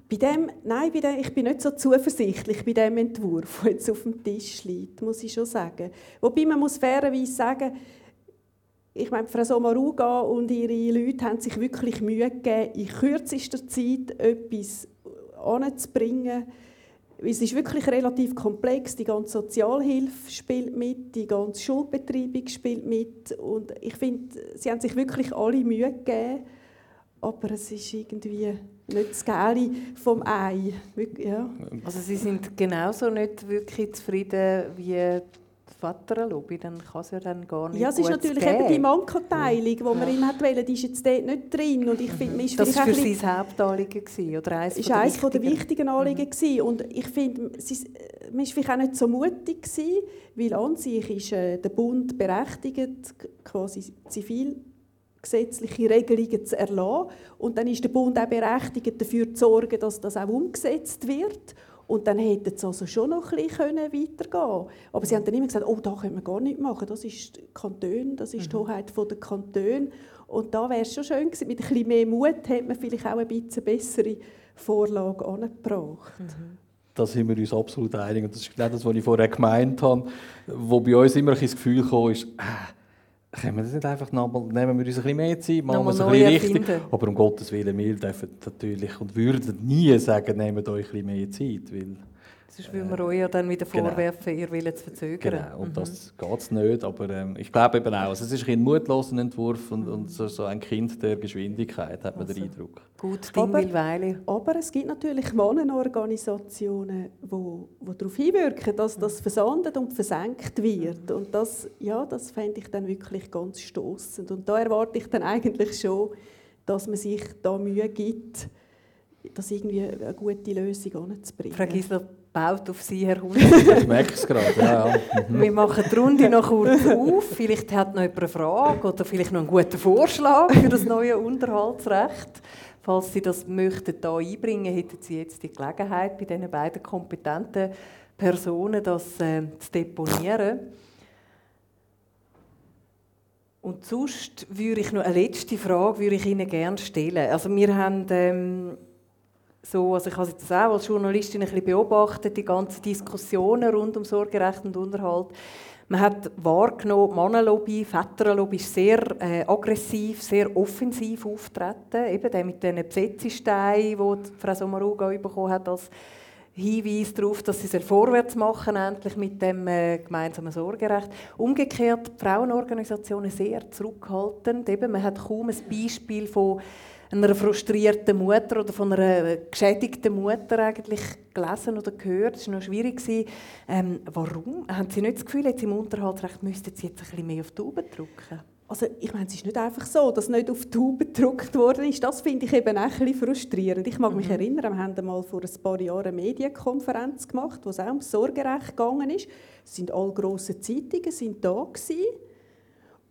Bei dem, nein, bei dem, ich bin nicht so zuversichtlich bei dem Entwurf, der jetzt auf dem Tisch liegt, muss ich schon sagen. Wobei man muss fairerweise sagen, ich meine, Frau Sommaruga und ihre Leute haben sich wirklich Mühe gegeben, in kürzester Zeit etwas anzubringen. Es ist wirklich relativ komplex. Die ganze Sozialhilfe spielt mit, die ganze Schulbetreibung spielt mit. Und ich finde, sie haben sich wirklich alle Mühe gegeben. Aber es ist irgendwie nicht das Geile vom Ei. Ja. Also Sie sind genauso nicht wirklich zufrieden wie Vaterlobby, dann kann es ja dann gar nicht Ja, es ist natürlich geben. eben die Mankoteilung, die ja. man immer wollte, die ist jetzt dort nicht drin. Und ich finde, ist das war für Sie das Hauptanliegen oder eines ist eines der wichtigen Anliegen mhm. Und ich finde, man war vielleicht auch nicht so mutig gewesen, weil an sich ist äh, der Bund berechtigt, quasi zivilgesetzliche Regelungen zu erlassen. Und dann ist der Bund auch berechtigt, dafür zu sorgen, dass das auch umgesetzt wird. Und dann hätten sie also schon noch ein bisschen weitergehen können. Aber sie haben dann immer gesagt, oh, da können wir gar nicht machen, das ist Kanton, das ist die mhm. Hoheit der Kantone. Und da wäre es schon schön gewesen, mit ein bisschen mehr Mut hätte man vielleicht auch ein bisschen bessere Vorlage angebracht. Mhm. Da sind wir uns absolut einig. Und das ist genau das, was ich vorher gemeint habe, wo bei uns immer ein das Gefühl kam, ist, äh, können wir das nicht einfach nochmal, nehmen wir uns ein bisschen mehr Zeit, machen wir es ein bisschen richtig. Finden. Aber um Gottes Willen, wir dürfen natürlich und würden nie sagen, nehmt euch ein bisschen mehr Zeit, weil Sonst will man euch ja dann wieder genau. vorwerfen, ihr wollt zu verzögern. Genau, und mhm. das geht es nicht. Aber ähm, ich glaube eben auch, also es ist ein mutloser Entwurf und, und so, so, ein Kind der Geschwindigkeit, hat man also, den Eindruck. Gut, Ding aber, Weile. aber es gibt natürlich Mannenorganisationen, die wo, wo darauf hinwirken, dass das versandet und versenkt wird. Und das, ja, das fände ich dann wirklich ganz stoßend. Und da erwarte ich dann eigentlich schon, dass man sich da Mühe gibt, das irgendwie eine gute Lösung anzubringen. Frau Gisler, baut auf Sie, Herr Hund. ich merke es gerade, ja, ja. Mhm. Wir machen die Runde noch kurz auf. Vielleicht hat noch jemand eine Frage oder vielleicht noch einen guten Vorschlag für das neue Unterhaltsrecht. Falls Sie das möchten hier einbringen, hätten Sie jetzt die Gelegenheit, bei diesen beiden kompetenten Personen das äh, zu deponieren. Und sonst würde ich noch eine letzte Frage würde ich Ihnen gerne stellen. Also wir haben ähm, so, also ich habe das auch als Journalistin ein bisschen beobachtet, die ganzen Diskussionen rund um Sorgerecht und Unterhalt. Man hat wahrgenommen, die Mannenlobby, Väterlobby ist sehr äh, aggressiv, sehr offensiv auftreten. Eben der mit diesen Besetzesteinen, die Frau Sommaruga bekommen hat, als Hinweis darauf, dass sie es vorwärts machen, endlich mit dem äh, gemeinsamen Sorgerecht. Umgekehrt, Frauenorganisationen sehr zurückhaltend. Eben, man hat kaum ein Beispiel von einer frustrierten Mutter oder von einer geschädigten Mutter eigentlich gelesen oder gehört. Es war noch schwierig. Ähm, warum? Haben Sie nicht das Gefühl, jetzt im Unterhaltsrecht müssten Sie jetzt ein bisschen mehr auf die Tube drücken? Also ich meine, es ist nicht einfach so, dass nicht auf die Tube gedruckt worden ist. Das finde ich eben auch ein bisschen frustrierend. Ich mag mich mhm. erinnern, wir haben mal vor ein paar Jahren eine Medienkonferenz gemacht, wo es auch ums Sorgerecht gegangen ist. Es sind alle grossen Zeitungen sind da gewesen.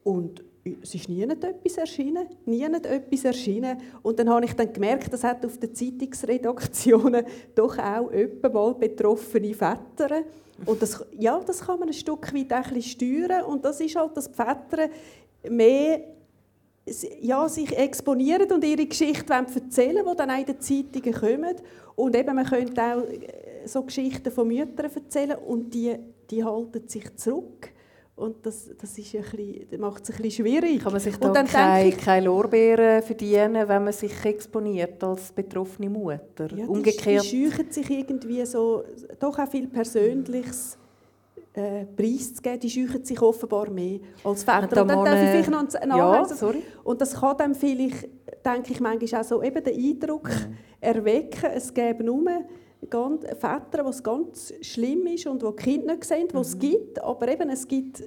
und es ist nie etwas erschienen, nie etwas erschienen. Und dann habe ich dann gemerkt, das hat auf den Zeitungsredaktionen doch auch mal betroffene Väter. Und das, ja, das kann man ein Stück weit ein steuern. Und das ist halt, dass die Väter mehr ja, sich exponieren und ihre Geschichte erzählen wollen, die dann auch in den Zeitungen kommen. Und eben, man könnte auch äh, so Geschichten von Müttern erzählen und die, die halten sich zurück. Und das, das, ist ein bisschen, macht es ein bisschen schwierig. Kann man sich da keine, ich, keine Lorbeeren verdienen, wenn man sich exponiert als betroffene Mutter? Ja, Umgekehrt. Die, die sich irgendwie so, doch auch viel Persönliches äh, preiszugeben. Die scheuchen sich offenbar mehr als Väter. Und dann darf ich vielleicht noch einen ja, sorry. Und das kann dann vielleicht, denke ich manchmal auch so, eben den Eindruck mhm. erwecken, es gäbe nur ganz, Väter, wo es ganz schlimm ist und wo die Kinder nicht sehen, wo mhm. es gibt, aber eben es gibt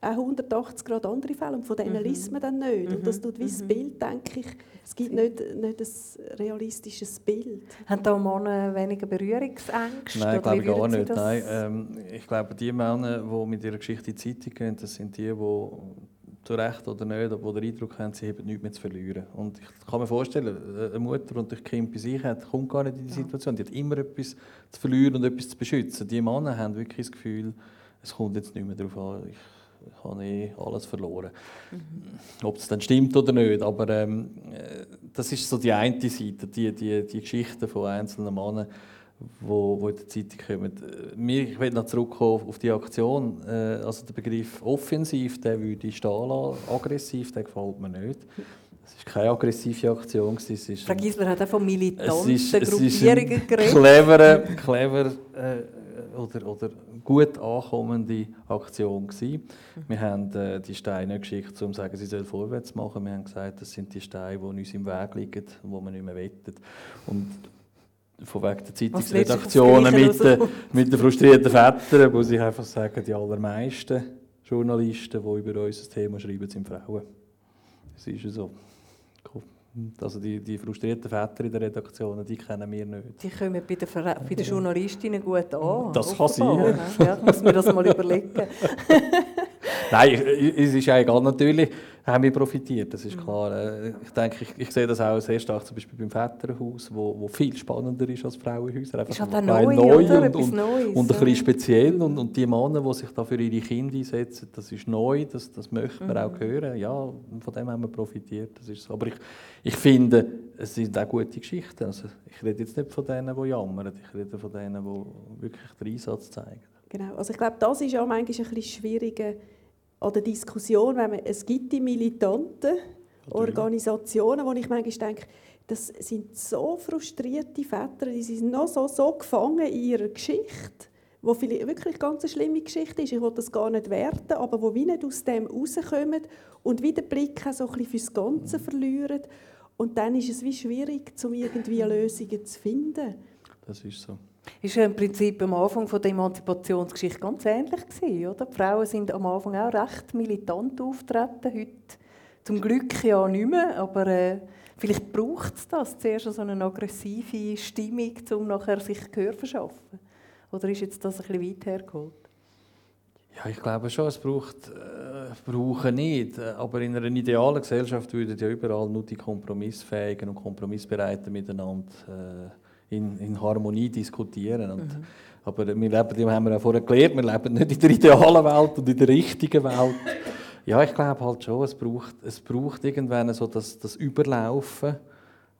auch 180 Grad andere Fälle und von denen mhm. liest man dann nicht. Mhm. Und das tut wie das mhm. Bild, denke ich, es gibt nicht, nicht ein realistisches Bild. Haben da Männer weniger Berührungsängste? Nein, glaube ich gar nicht. Nein, ähm, ich glaube, die Männer, die mit ihrer Geschichte in die Zeitung gehen, das sind die, die zu Recht oder nicht, aber den Eindruck haben, sie haben nichts mehr zu verlieren. Und ich kann mir vorstellen, eine Mutter, die ein Kind bei sich hat, kommt gar nicht in die Situation. Die hat immer etwas zu verlieren und etwas zu beschützen. Die Männer haben wirklich das Gefühl, es kommt jetzt nicht mehr darauf an, ich, ich habe eh alles verloren. Mhm. Ob es dann stimmt oder nicht, aber ähm, das ist so die eine Seite, die, die, die Geschichten von einzelnen Männern, wo, wo in der Zeitung kommen. Mir, ich will noch zurückkommen auf die Aktion. Äh, also der Begriff offensiv, der würde ich stehen lassen. Aggressiv, der gefällt mir nicht. Es war keine aggressive Aktion. Es ist Frau Gisler hat auch von militanten es ist, Gruppierungen geredet. Clever, clever äh, oder, oder gut ankommende Aktion gewesen. Mhm. Wir haben äh, die Steine geschickt, um zu sagen, sie sollen vorwärts machen. Wir haben gesagt, das sind die Steine, die uns im Weg liegen, die wir nicht mehr wettet. Und von wegen der Zeitungsredaktionen mit, den, mit den frustrierten Vätern, wo sie einfach sagen, die allermeisten Journalisten, die über unser Thema schreiben, sind Frauen. Das ist so. Also die, die frustrierten Väter in den Redaktionen, die kennen wir nicht. Die kommen bei den, bei den Journalistinnen gut an. Das kann sein. Ja, muss mir das mal überlegen. Nein, es ist eigentlich natürlich, haben wir profitiert, das ist klar. Äh, ich denke, ich, ich sehe das auch sehr stark zum Beispiel beim Väterhaus, wo, wo viel spannender ist als Frauenhäuser. Einfach ist halt neu, neu und, und, Neues, und ein bisschen speziell. Und, und die Männer, die sich da für ihre Kinder einsetzen, das ist neu, das, das möchte man mhm. auch hören. Ja, von dem haben wir profitiert. Das ist so. Aber ich, ich finde, es sind auch gute Geschichten. Also ich rede jetzt nicht von denen, die jammern, ich rede von denen, die wirklich den Einsatz zeigen. Genau, also ich glaube, das ist auch manchmal ein bisschen schwieriger oder Diskussion, wenn man, es gibt die militanten Organisationen, wo ich manchmal denke, das sind so frustrierte Väter, die sind noch so, so gefangen in ihrer Geschichte, wo vielleicht wirklich ganz eine schlimme Geschichte ist. Ich will das gar nicht werten, aber wo wie nicht aus dem rauskommen und wieder Blick so ein bisschen fürs Ganze verlieren. Und dann ist es wie schwierig, um irgendwie Lösungen zu finden. Das ist so. Ist ja im Prinzip am Anfang der Emanzipationsgeschichte ganz ähnlich gewesen, oder? Die Frauen sind am Anfang auch recht militant auftreten, heute zum Glück ja nicht mehr, aber äh, vielleicht braucht es das, zuerst so eine aggressive Stimmung, um nachher sich Gehör zu verschaffen. Oder ist jetzt das ein bisschen weit hergeholt? Ja, ich glaube schon, es braucht, äh, brauchen nicht. Aber in einer idealen Gesellschaft würden ja überall nur die Kompromissfähigen und Kompromissbereiten miteinander äh, in, in Harmonie diskutieren. Und, mhm. Aber wir leben, haben wir ja vorher gelernt, wir leben nicht in der idealen Welt und in der richtigen Welt. Ja, ich glaube halt schon, es braucht, es braucht irgendwann so das, das Überlaufen,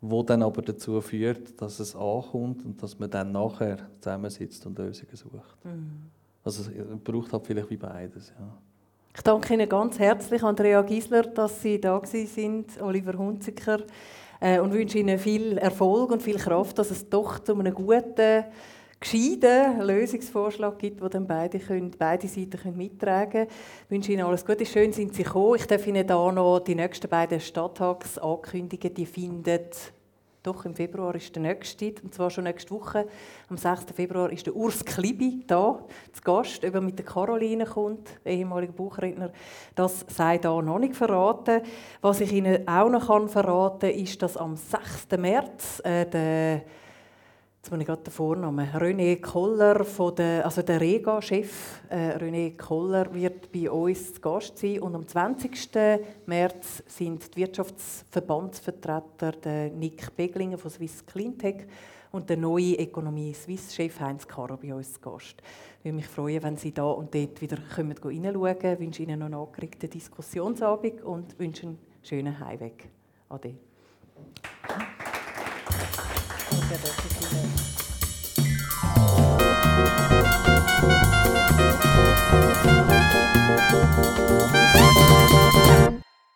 wo dann aber dazu führt, dass es ankommt und dass man dann nachher zusammensitzt und Lösungen sucht. Mhm. Also es braucht halt vielleicht wie beides, ja. Ich danke Ihnen ganz herzlich, Andrea Gisler, dass Sie da sind, Oliver Hunziker und wünsche Ihnen viel Erfolg und viel Kraft, dass es doch zu einem guten, gescheiten Lösungsvorschlag gibt, den dann beide, können, beide Seiten können mittragen können. Ich wünsche Ihnen alles Gute. Schön sind Sie gekommen. Ich darf Ihnen hier noch die nächsten beiden Stadttags ankündigen. Die findet doch, im Februar ist der nächste, und zwar schon nächste Woche. Am 6. Februar ist der Urs Klibi da, zu Gast, ob mit der Caroline kommt, ehemaliger Buchredner. Das sei da noch nicht verraten. Was ich Ihnen auch noch verraten kann, ist, dass am 6. März äh, der Jetzt muss ich gerade den Vornamen. René Koller, von der, also der Rega-Chef äh, René Koller, wird bei uns zu Gast sein. Und am 20. März sind die Wirtschaftsverbandsvertreter der Nick Beglinger von Swiss Cleantech und der neue Ökonomie-Swiss-Chef Heinz Caro bei uns zu Gast. Ich würde mich freuen, wenn Sie da und dort wieder kommen, reinschauen können. Ich wünsche Ihnen noch einen angeregten Diskussionsabend und wünsche einen schönen Heimweg. Ade. Ist